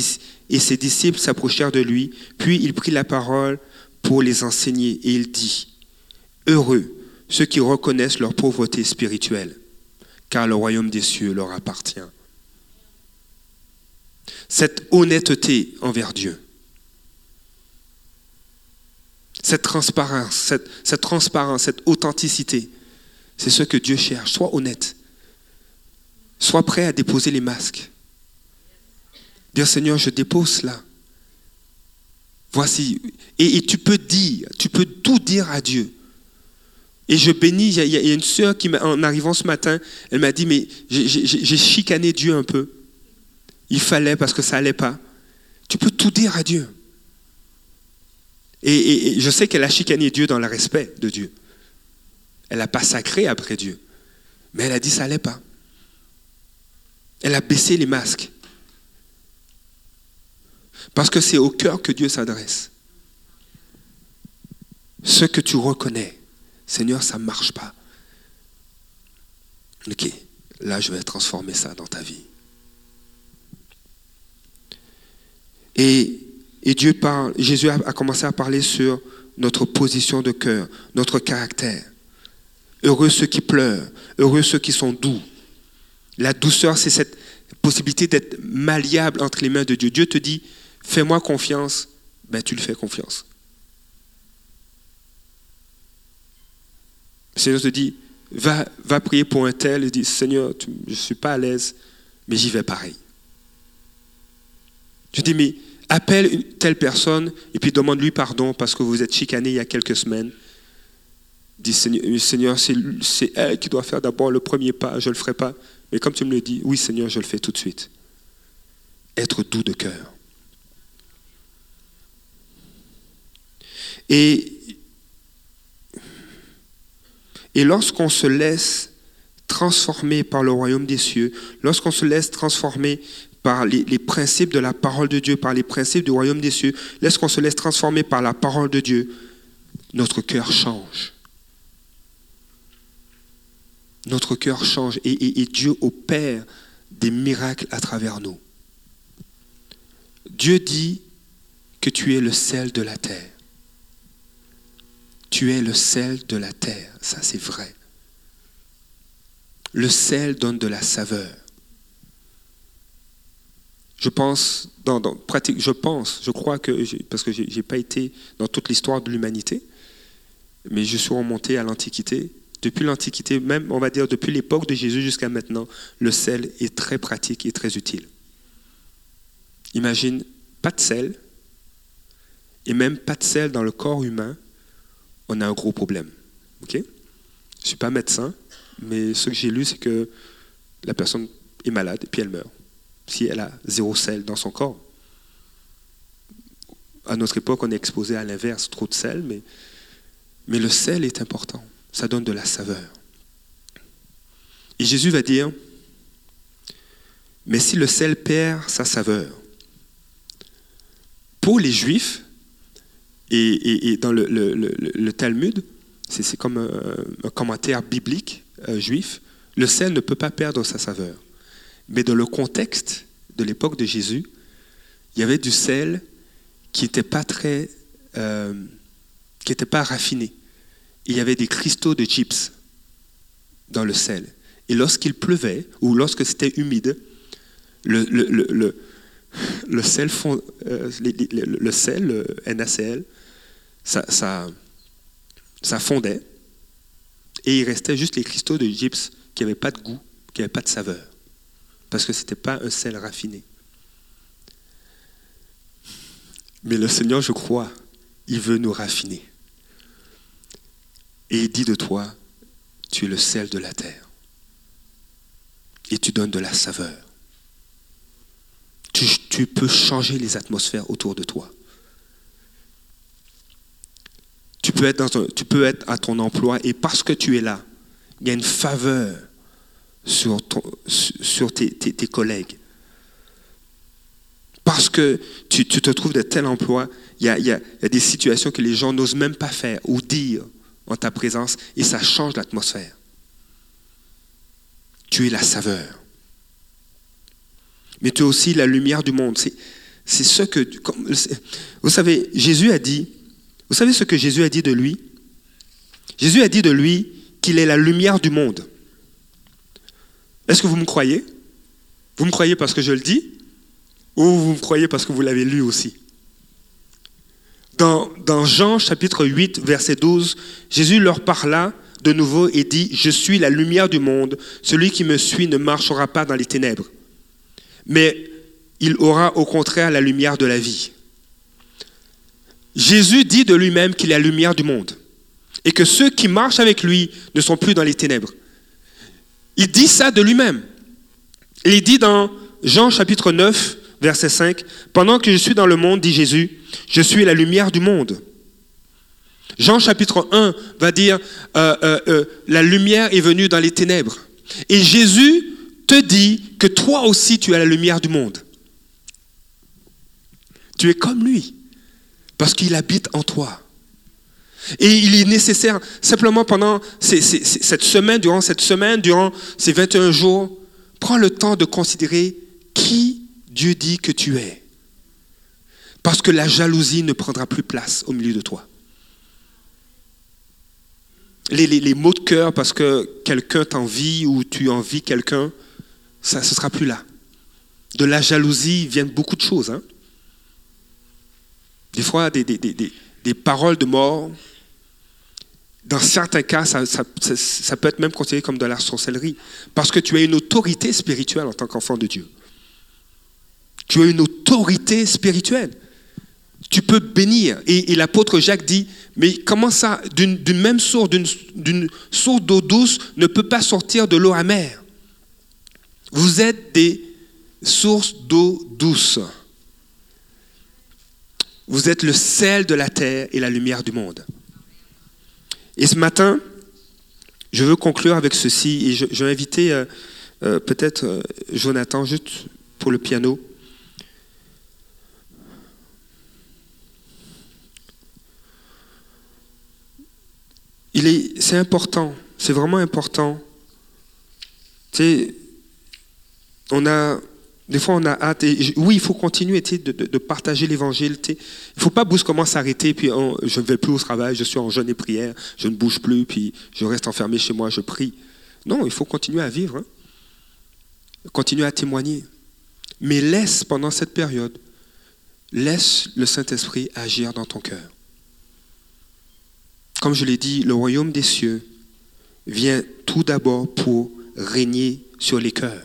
et ses disciples s'approchèrent de lui. Puis il prit la parole pour les enseigner et il dit, Heureux ceux qui reconnaissent leur pauvreté spirituelle car le royaume des cieux leur appartient. Cette honnêteté envers Dieu, cette transparence, cette, transparence, cette authenticité, c'est ce que Dieu cherche. Sois honnête. Sois prêt à déposer les masques. Dire Seigneur, je dépose cela. Voici. Et, et, tu peux dire, tu peux tout dire à Dieu. Et je bénis, il y, a une sœur qui, en arrivant ce matin, elle m'a dit, mais j'ai chicané Dieu un peu. Il fallait parce que ça n'allait pas. Tu peux tout dire à Dieu. Et, je sais qu'elle a chicané Dieu dans le respect de Dieu. Elle n'a pas sacré après Dieu. Mais elle a dit ça n'allait pas. Elle a baissé les masques. Parce que c'est au cœur que Dieu s'adresse. Ce que tu reconnais. Seigneur, ça ne marche pas. Ok, là je vais transformer ça dans ta vie. Et, Dieu parle, Jésus a, commencé à parler sur notre position de cœur, notre caractère. Heureux ceux qui pleurent, heureux ceux qui sont doux. La douceur, c'est cette possibilité d'être malliable entre les mains de Dieu. Dieu te dit, fais-moi confiance, ben tu lui fais confiance. Le Seigneur te dit, va, va prier pour un tel et dit, Seigneur, je ne suis pas à l'aise, mais j'y vais pareil. Je dis, mais appelle une telle personne et puis demande-lui pardon parce que vous êtes chicané il y a quelques semaines. Dis, Seigneur, c'est elle qui doit faire d'abord le premier pas, je ne le ferai pas. Mais comme tu me le dis, oui Seigneur, je le fais tout de suite. Être doux de cœur. Et lorsqu'on se laisse transformer par le royaume des cieux, lorsqu'on se laisse transformer par les, principes de la parole de Dieu, par les principes du royaume des cieux, lorsqu'on se laisse transformer par la parole de Dieu, notre cœur change. Notre cœur change et Dieu opère des miracles à travers nous. Dieu dit que tu es le sel de la terre. Tu es le sel de la terre, ça c'est vrai. Le sel donne de la saveur. Je pense, dans, pratique, je pense, je crois que, parce que je n'ai pas été dans toute l'histoire de l'humanité, mais je suis remonté à l'Antiquité. Depuis l'Antiquité, même on va dire depuis l'époque de Jésus jusqu'à maintenant, le sel est très pratique et très utile. Imagine, pas de sel, et même pas de sel dans le corps humain, on a un gros problème. Je ne suis pas médecin, mais ce que j'ai lu, c'est que la personne est malade et puis elle meurt. Si elle a zéro sel dans son corps. À notre époque, on est exposé à l'inverse, trop de sel, mais le sel est important. Ça donne de la saveur. Et Jésus va dire, mais si le sel perd sa saveur, pour les Juifs, et, dans le, Talmud, c'est comme un, commentaire biblique euh, juif, le sel ne peut pas perdre sa saveur. Mais dans le contexte de l'époque de Jésus, il y avait du sel qui n'était pas très, euh, qui n'était pas raffiné. Il y avait des cristaux de chips dans le sel. Et lorsqu'il pleuvait ou lorsque c'était humide, le, le, sel, fond, euh, le, sel, NaCl, ça, fondait et il restait juste les cristaux de gypse qui n'avaient pas de goût, qui n'avaient pas de saveur, parce que ce n'était pas un sel raffiné. Mais le Seigneur, je crois, il veut nous raffiner. Et il dit de toi, tu es le sel de la terre. Et tu donnes de la saveur. tu peux changer les atmosphères autour de toi. Tu peux, être dans tu peux être à ton emploi et parce que tu es là, il y a une faveur sur, sur tes, collègues. Parce que tu, te trouves de tel emploi, il y, a, il y, a, des situations que les gens n'osent même pas faire ou dire en ta présence et ça change l'atmosphère. Tu es la saveur. Mais tu es aussi la lumière du monde. C'est ce que... Vous savez, Jésus a dit, vous savez ce que Jésus a dit de lui? Jésus a dit de lui qu'il est la lumière du monde. Est-ce que vous me croyez? Vous me croyez parce que je le dis? Ou vous me croyez parce que vous l'avez lu aussi? Dans, Jean chapitre 8, verset 12, Jésus leur parla de nouveau et dit, Je suis la lumière du monde, celui qui me suit ne marchera pas dans les ténèbres, mais il aura au contraire la lumière de la vie. Jésus dit de lui-même qu'il est la lumière du monde et que ceux qui marchent avec lui ne sont plus dans les ténèbres. Il dit ça de lui-même. Il dit dans Jean chapitre 9, verset 5, Pendant que je suis dans le monde, dit Jésus, je suis la lumière du monde. Jean chapitre 1 va dire, euh, euh, euh, la lumière est venue dans les ténèbres. Et Jésus te dit que toi aussi tu es la lumière du monde. Tu es comme lui parce qu'il habite en toi. Et il est nécessaire, simplement pendant cette semaine, durant cette semaine, durant ces 21 jours, prends le temps de considérer qui Dieu dit que tu es. Parce que la jalousie ne prendra plus place au milieu de toi. Les, mots de cœur parce que quelqu'un t'envie ou tu envies quelqu'un, ça ne sera plus là. De la jalousie viennent beaucoup de choses. Hein? Des fois, des, paroles de mort. Dans certains cas, ça, peut être même considéré comme de la sorcellerie. Parce que tu as une autorité spirituelle en tant qu'enfant de Dieu. Tu as une autorité spirituelle. Tu peux bénir. Et, l'apôtre Jacques dit, mais comment ça, d'une même source, d'une source d'eau douce ne peut pas sortir de l'eau amère? Vous êtes des sources d'eau douce. Vous êtes le sel de la terre et la lumière du monde. Et ce matin, je veux conclure avec ceci, et je, vais inviter euh, euh, peut-être euh, Jonathan juste pour le piano. il est, c'est important, c'est vraiment important. Tu sais, on a, des fois on a hâte, oui, il faut continuer de, partager l'évangile. Il ne faut pas brusquement s'arrêter, puis je ne vais plus au travail, je suis en jeûne et prière, je ne bouge plus, puis je reste enfermé chez moi, je prie. Non, il faut continuer à vivre, hein. continuer à témoigner. Mais laisse pendant cette période, laisse le Saint-Esprit agir dans ton cœur. Comme je l'ai dit, le royaume des cieux vient tout d'abord pour régner sur les cœurs.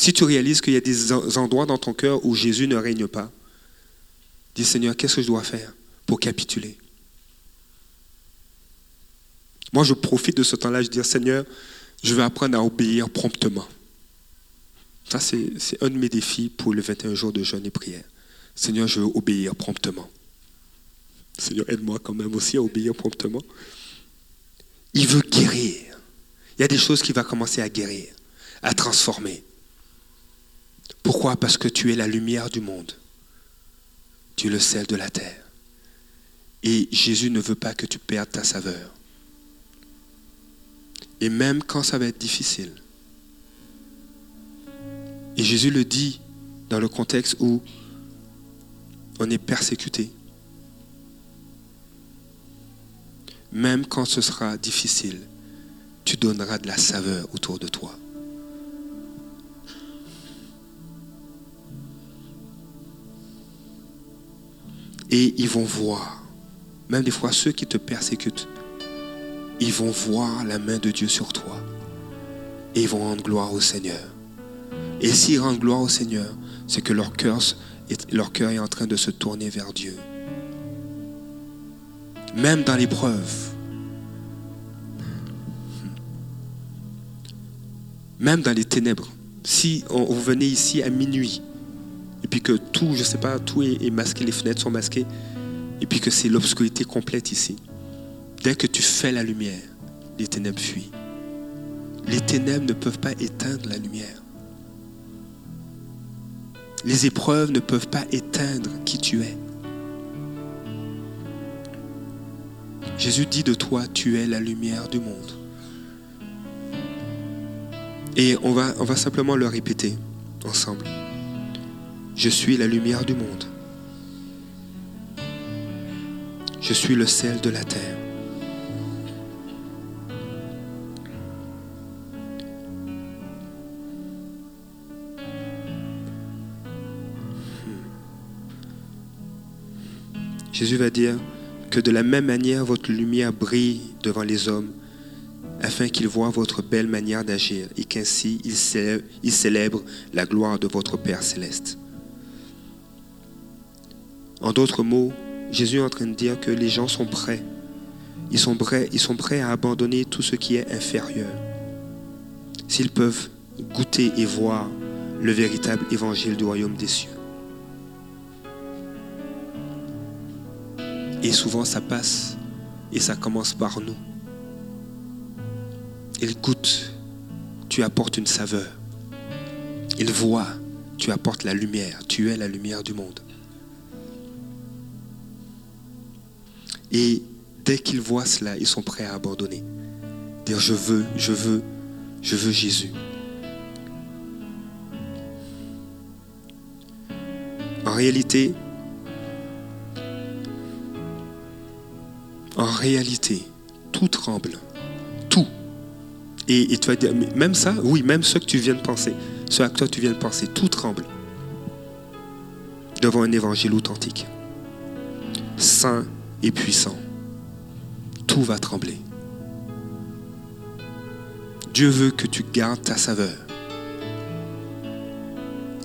Si tu réalises qu'il y a des en- endroits dans ton cœur où Jésus ne règne pas, dis Seigneur, qu'est-ce que je dois faire pour capituler? Moi, je profite de ce temps-là, je dis Seigneur, je vais apprendre à obéir promptement. Ça, c'est un de mes défis pour les 21 jours de jeûne et prière. Seigneur, je veux obéir promptement. Seigneur, aide-moi quand même aussi à obéir promptement. Il veut guérir. Il y a des choses qui vont commencer à guérir, à transformer. Pourquoi? Parce que tu es la lumière du monde. Tu es le sel de la terre. Et Jésus ne veut pas que tu perdes ta saveur. Et même quand ça va être difficile. Et Jésus le dit dans le contexte où on est persécuté. Même quand ce sera difficile, tu donneras de la saveur autour de toi. Et ils vont voir, même des fois ceux qui te persécutent, ils vont voir la main de Dieu sur toi. Et ils vont rendre gloire au Seigneur. Et s'ils rendent gloire au Seigneur, c'est que leur cœur, est, en train de se tourner vers Dieu. Même dans l'épreuve, même dans les ténèbres, si on, vous venez ici à minuit, puis que tout, je sais pas, tout est, est masqué, les fenêtres sont masquées, et puis que c'est l'obscurité complète ici, dès que tu fais la lumière, les ténèbres fuient. Les ténèbres ne peuvent pas éteindre la lumière. Les épreuves ne peuvent pas éteindre qui tu es. Jésus dit de toi, tu es la lumière du monde. Et on va simplement le répéter ensemble. Je suis la lumière du monde. Je suis le sel de la terre. Jésus va dire que de la même manière votre lumière brille devant les hommes, afin qu'ils voient votre belle manière d'agir et qu'ainsi ils célèbrent, ils célèbrent la gloire de votre Père céleste. En d'autres mots, Jésus est en train de dire que les gens sont prêts. Ils sont prêts, ils sont prêts à abandonner tout ce qui est inférieur. S'ils peuvent goûter et voir le véritable évangile du royaume des cieux. Et souvent ça passe et ça commence par nous. Ils goûtent, tu apportes une saveur. Ils voient, tu apportes la lumière, tu es la lumière du monde. Et dès qu'ils voient cela, ils sont prêts à abandonner. Dire je veux, je veux, je veux Jésus. En réalité, en réalité, tout tremble. Tout. Et, tu vas dire, même ça, oui, même ce que tu viens de penser, ce à quoi tu viens de penser, tout tremble devant un évangile authentique, saint et puissant. Tout va trembler. Dieu veut que tu gardes ta saveur.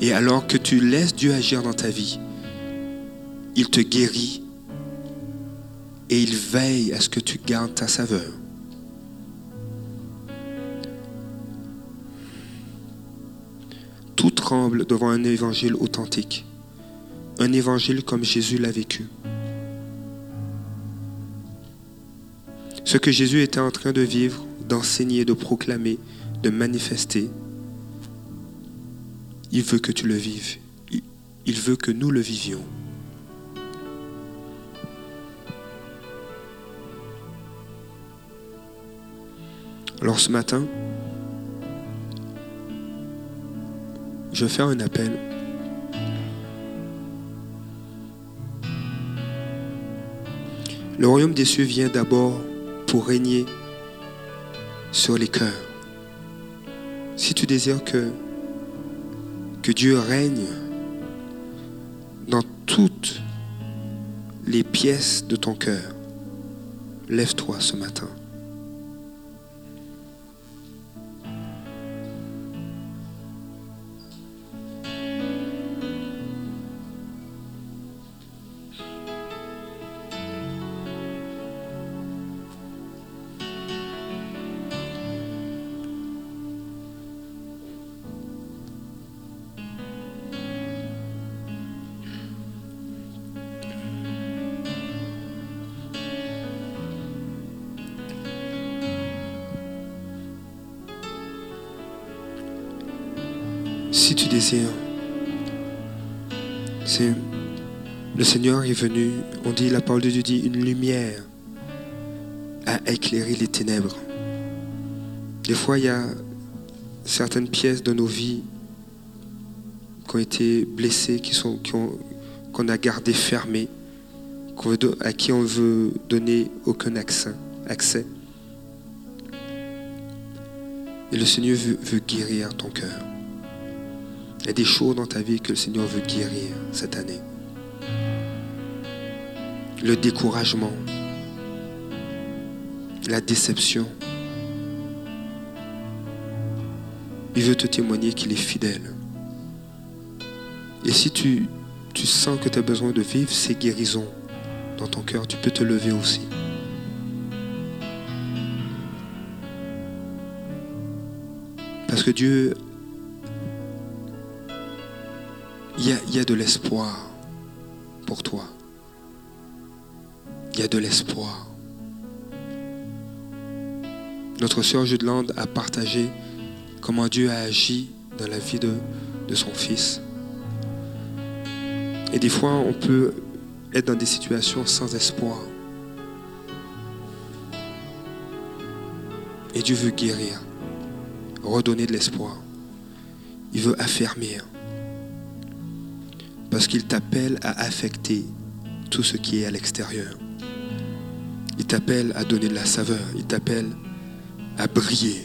Et alors que tu laisses Dieu agir dans ta vie, il te guérit et il veille à ce que tu gardes ta saveur. Tout tremble devant un évangile authentique, un évangile comme Jésus l'a vécu. Ce que Jésus était en train de vivre, d'enseigner, de proclamer, de manifester, il veut que tu le vives. Il- veut que nous le vivions. Alors ce matin, je faire un appel. Le royaume des cieux vient d'abord pour régner sur les cœurs. Si tu désires que, que Dieu règne dans toutes les pièces de ton cœur, lève-toi ce matin. Seigneur est venu, on dit, la parole de Dieu dit, une lumière a éclairé les ténèbres. Des fois, il y a certaines pièces de nos vies qui ont été blessées, qui qu'on a gardées fermées, à qui on veut donner aucun accès. accès. Et le Seigneur veut, veut guérir ton cœur. Il y a des choses dans ta vie que le Seigneur veut guérir cette année. Le découragement, la déception. Il veut te témoigner qu'il est fidèle. Et si tu, tu sens que tu as besoin de vivre ces guérisons dans ton cœur, tu peux te lever aussi. Parce que Dieu, il y a, il y a de l'espoir pour toi. Il y a de l'espoir. Notre sœur Judelande a partagé comment Dieu a agi dans la vie de son fils. Et des fois, on peut être dans des situations sans espoir. Et Dieu veut guérir, redonner de l'espoir. Il veut affermir. Parce qu'il t'appelle à affecter tout ce qui est à l'extérieur. Il t'appelle à donner de la saveur. Il t'appelle à briller.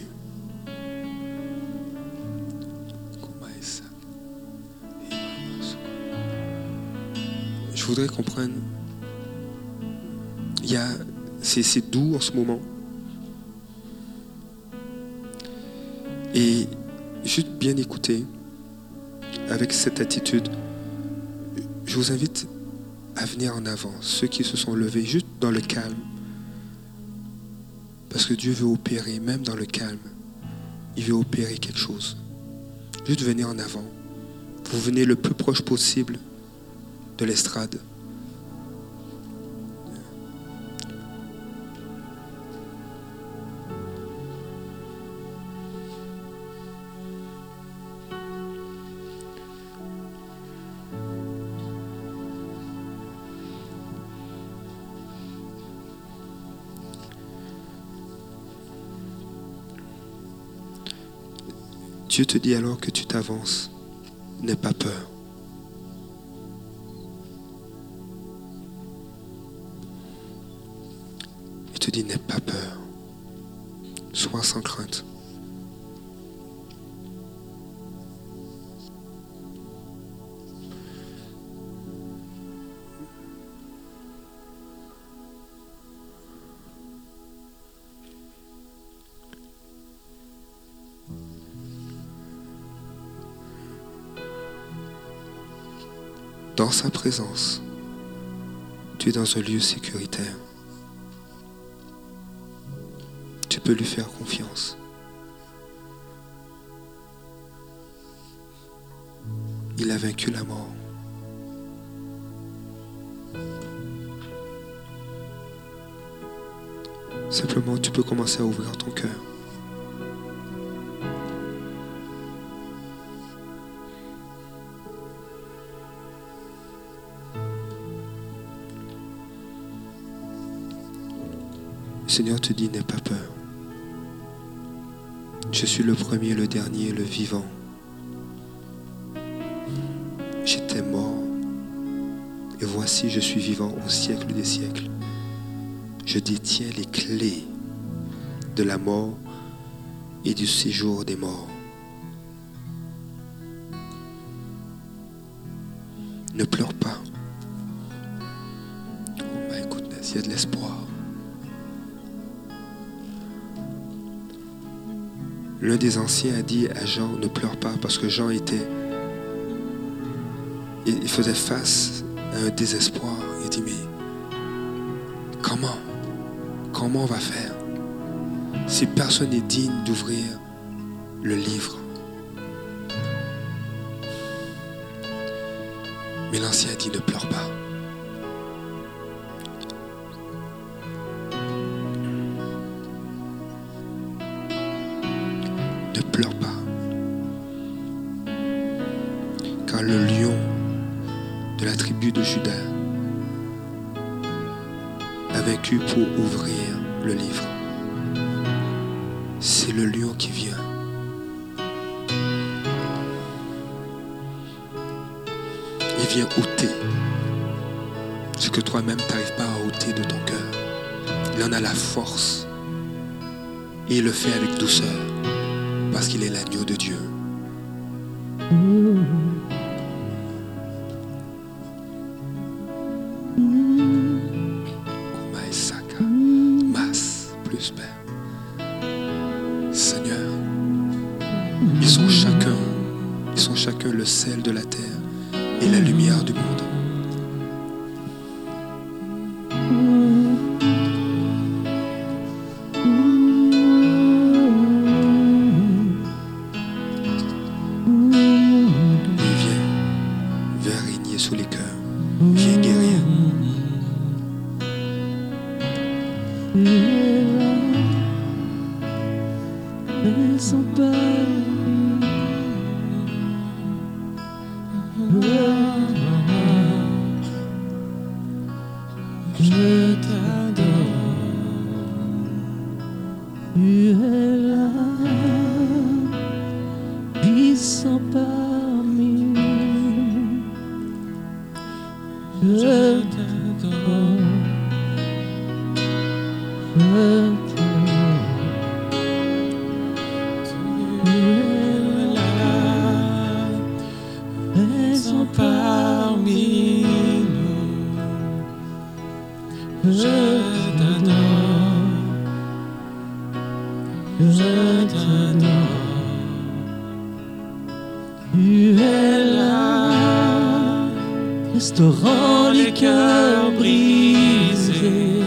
Je voudrais qu'on prenne. Il y a, c'est, doux en ce moment. Et juste bien écouter avec cette attitude. Je vous invite à venir en avant, ceux qui se sont levés, juste dans le calme. Parce que Dieu veut opérer, même dans le calme. Il veut opérer quelque chose. Juste venir en avant. Vous venez le plus proche possible de l'estrade. Dieu te dit alors que tu t'avances, n'aie pas peur. Il te dit n'aie pas peur. Sois sans crainte. Dans sa présence, tu es dans un lieu sécuritaire. Tu peux lui faire confiance. Il a vaincu la mort. Simplement, tu peux commencer à ouvrir ton cœur. Seigneur te dit, n'aie pas peur. Je suis le premier, le dernier, le vivant. J'étais mort. Et voici, je suis vivant au siècle des siècles. Je détiens les clés de la mort et du séjour des morts. A dit à Jean, ne pleure pas, parce que Jean était... Il faisait face à un désespoir. Il dit, mais comment Comment on va faire si personne n'est digne d'ouvrir le livre? Mais l'ancien a dit. Ne pour ouvrir le livre. C'est le lion qui vient. Il vient ôter ce que toi-même tu n'arrives pas à ôter de ton cœur. Il en a la force. Et il le fait avec douceur. Parce qu'il est l'agneau de Dieu. Restaurant les cœurs brisés.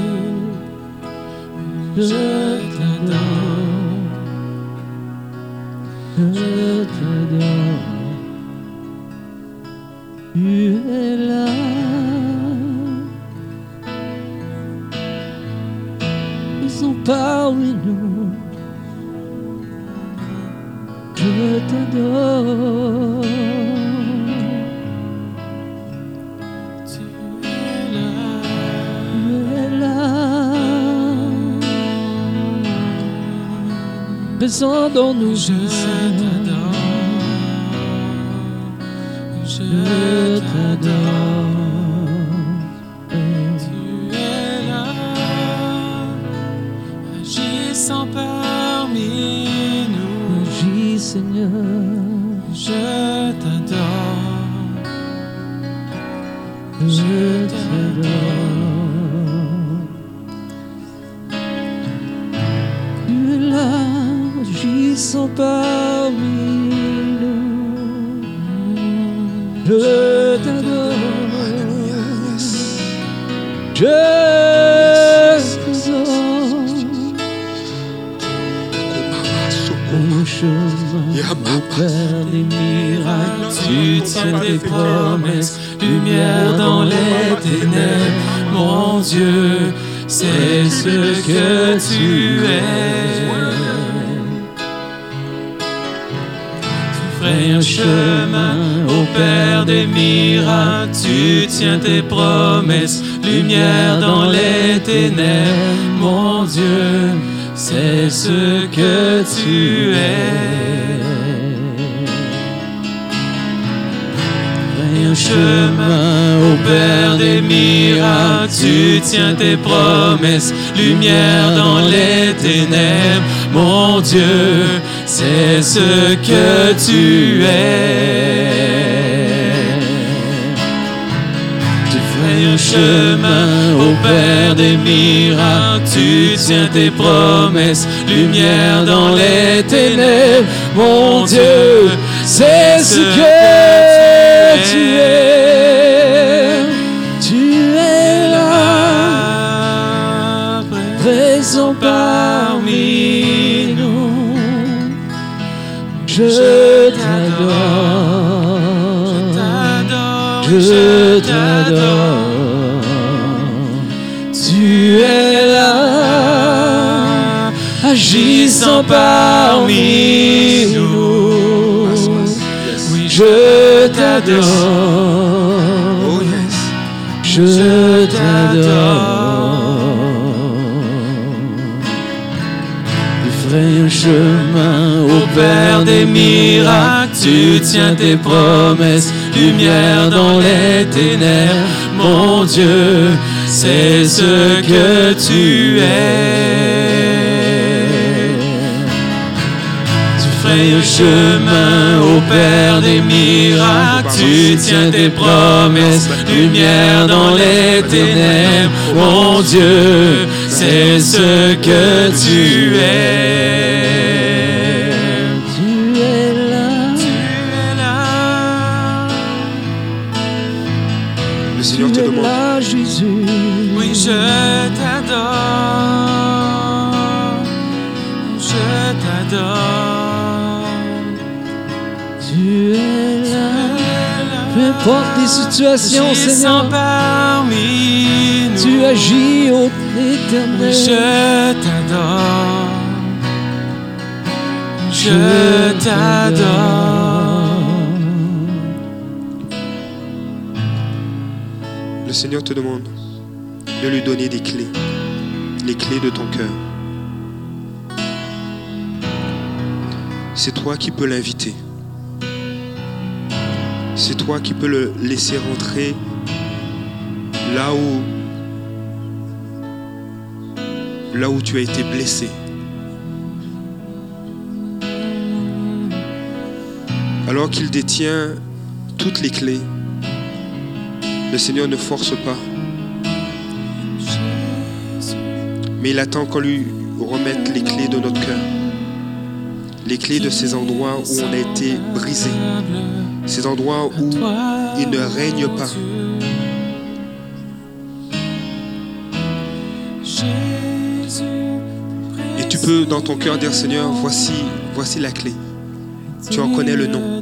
Dans nous, je t'adore. Je t'adore. Père des miracles, tu tiens tes promesses, lumière dans les ténèbres. Mon Dieu, c'est ce que tu es. Tu ferais un chemin au Père des miracles, tu tiens tes promesses, lumière dans les ténèbres. Mon Dieu, c'est ce que tu es. Chemin au Père des miracles, tu tiens tes promesses, lumière dans les ténèbres, mon Dieu, c'est ce que tu es. Tu fais un chemin au Père des miracles, tu tiens tes promesses, lumière dans les ténèbres, mon Dieu, C'est ce que tu es. Tu es là, présent parmi nous. Je t'adore. Je t'adore. Tu es là, agissant parmi t'adore. Oh yes. Je t'adore. Tu ferais un chemin Au Père des miracles, tu tiens tes promesses, lumière dans les ténèbres, mon Dieu, c'est ce que tu es. Un chemin au Père des miracles, tu tiens tes promesses, lumière dans les ténèbres, mon Dieu, c'est ce que tu es. Tu es là. Tu es là. Le Seigneur te demande là, Jésus. Oui, je Peu Peu importe les situations, Seigneur, parmi nous. tu agis au Oui, éternel. je t'adore. Je t'adore. Le Seigneur te demande de lui donner des clés, les clés de ton cœur. C'est toi qui peux l'inviter. C'est toi qui peux le laisser rentrer là où là où tu as été blessé. Alors qu'il détient toutes les clés, le Seigneur ne force pas, mais il attend qu'on lui remette les clés de notre cœur, les clés de ces endroits où on a été brisé, ces endroits où il ne règne pas. Et tu peux dans ton cœur dire Seigneur, voici, voici la clé. Tu en connais le nom.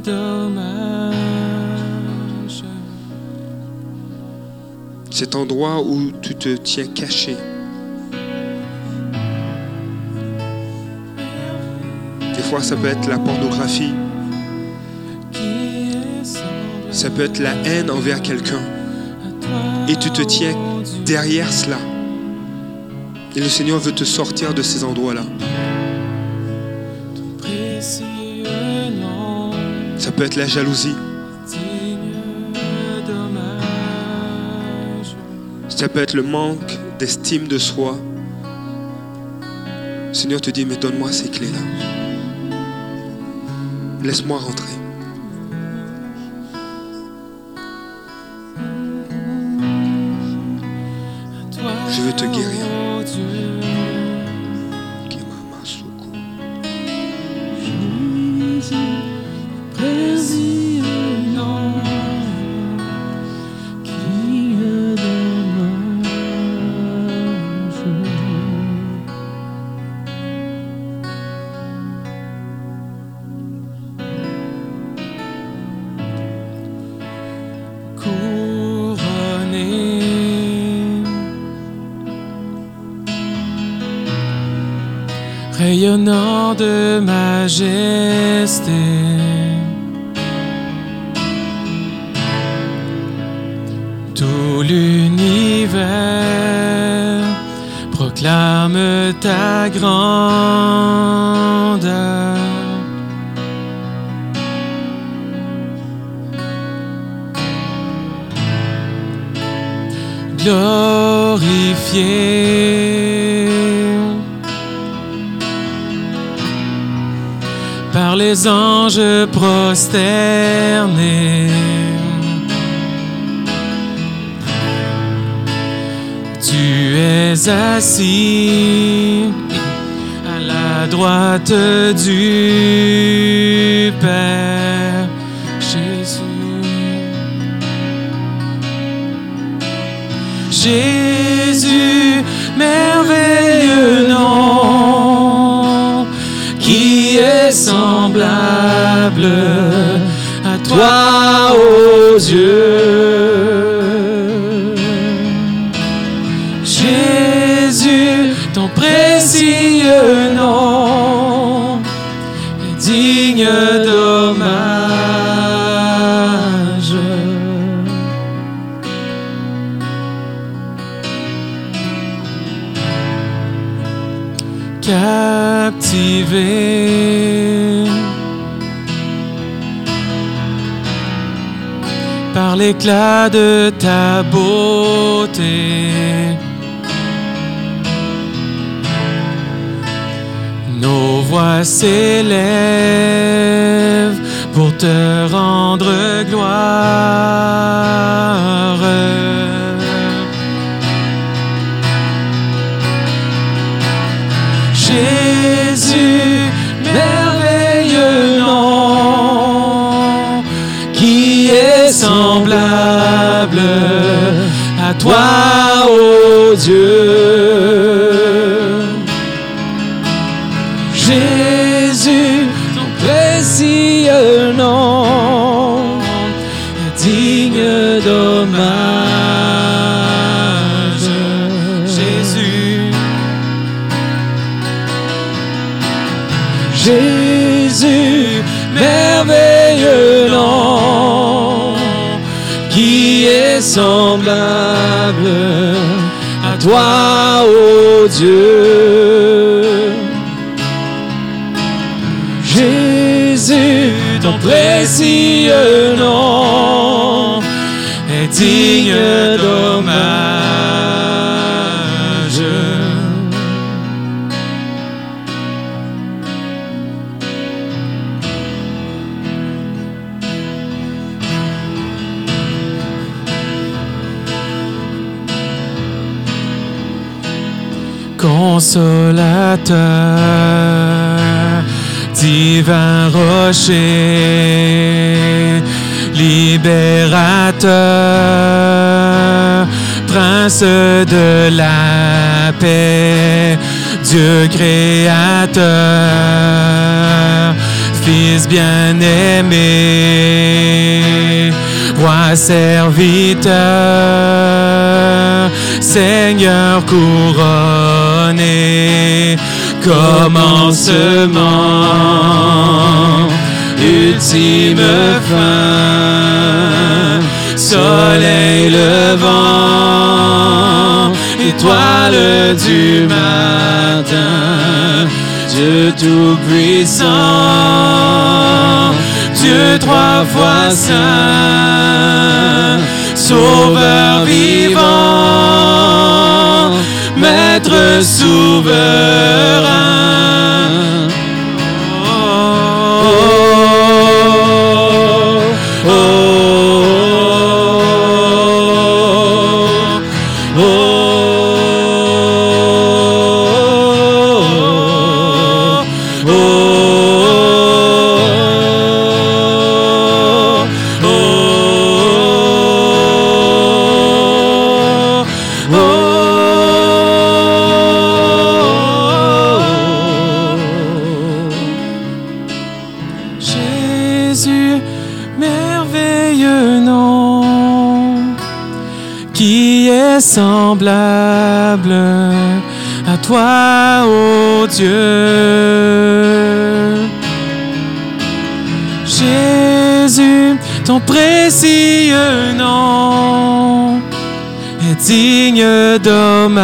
Cet endroit où tu te tiens caché. Ça peut être la pornographie. Ça peut être la haine envers quelqu'un. Et tu te tiens derrière cela. Et le Seigneur veut te sortir de ces endroits-là. Ça peut être la jalousie. Ça peut être le manque d'estime de soi. Le Seigneur te dit, mais donne-moi ces clés-là. Laisse-moi rentrer. Rayonnant de majesté. Tout l'univers proclame ta grandeur. Glorifié les anges prosternés. Tu es assis à la droite du Père Jésus. Jésus, à toi, ô Dieu. De ta beauté. Nos voix s'élèvent pour te rendre gloire. Toi, ô Dieu. Toi, ô Dieu. Jésus, ton précieux Divin rocher, libérateur, prince de la paix, Dieu créateur, Fils bien-aimé, roi serviteur, Seigneur couronné, commencement, ultime fin, soleil levant, étoile du matin, Dieu tout-puissant, Dieu trois fois saint, Sauveur vivant, Maître souverain. Semblable à toi, ô Dieu. Jésus, ton précieux nom est digne d'hommage.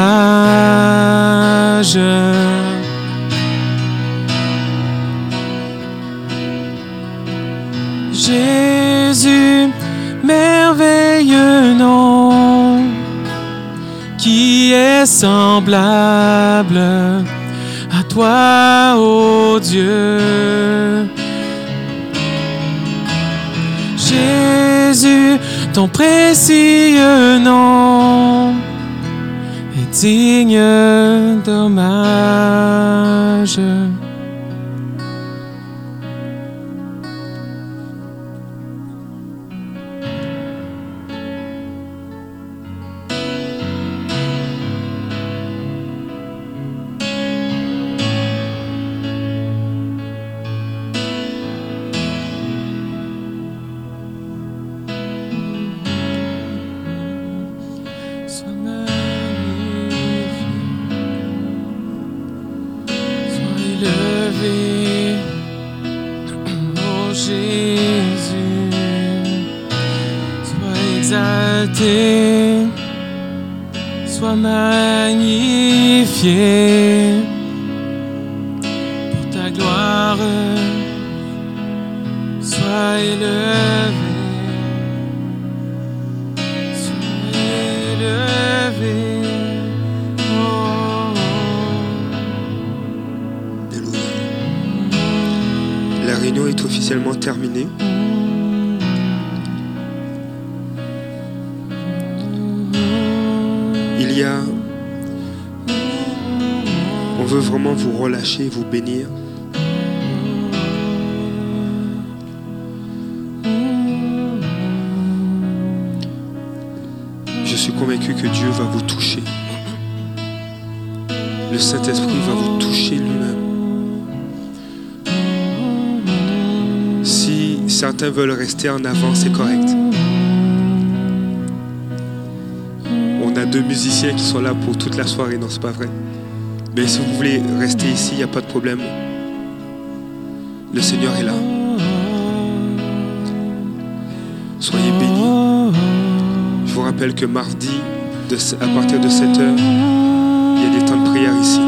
Est semblable à toi, ô Dieu. Jésus, ton précieux nom est digne d'hommage. Sois magnifié vous bénir. Je suis convaincu que Dieu va vous toucher. Le Saint-Esprit va vous toucher lui-même. Si certains veulent rester en avant, c'est correct. On a deux musiciens qui sont là pour toute la soirée, non, c'est pas vrai? Mais si vous voulez rester ici, il n'y a pas de problème. Le Seigneur est là. Soyez bénis. Je vous rappelle que mardi, à partir de 7h, il y a des temps de prière ici.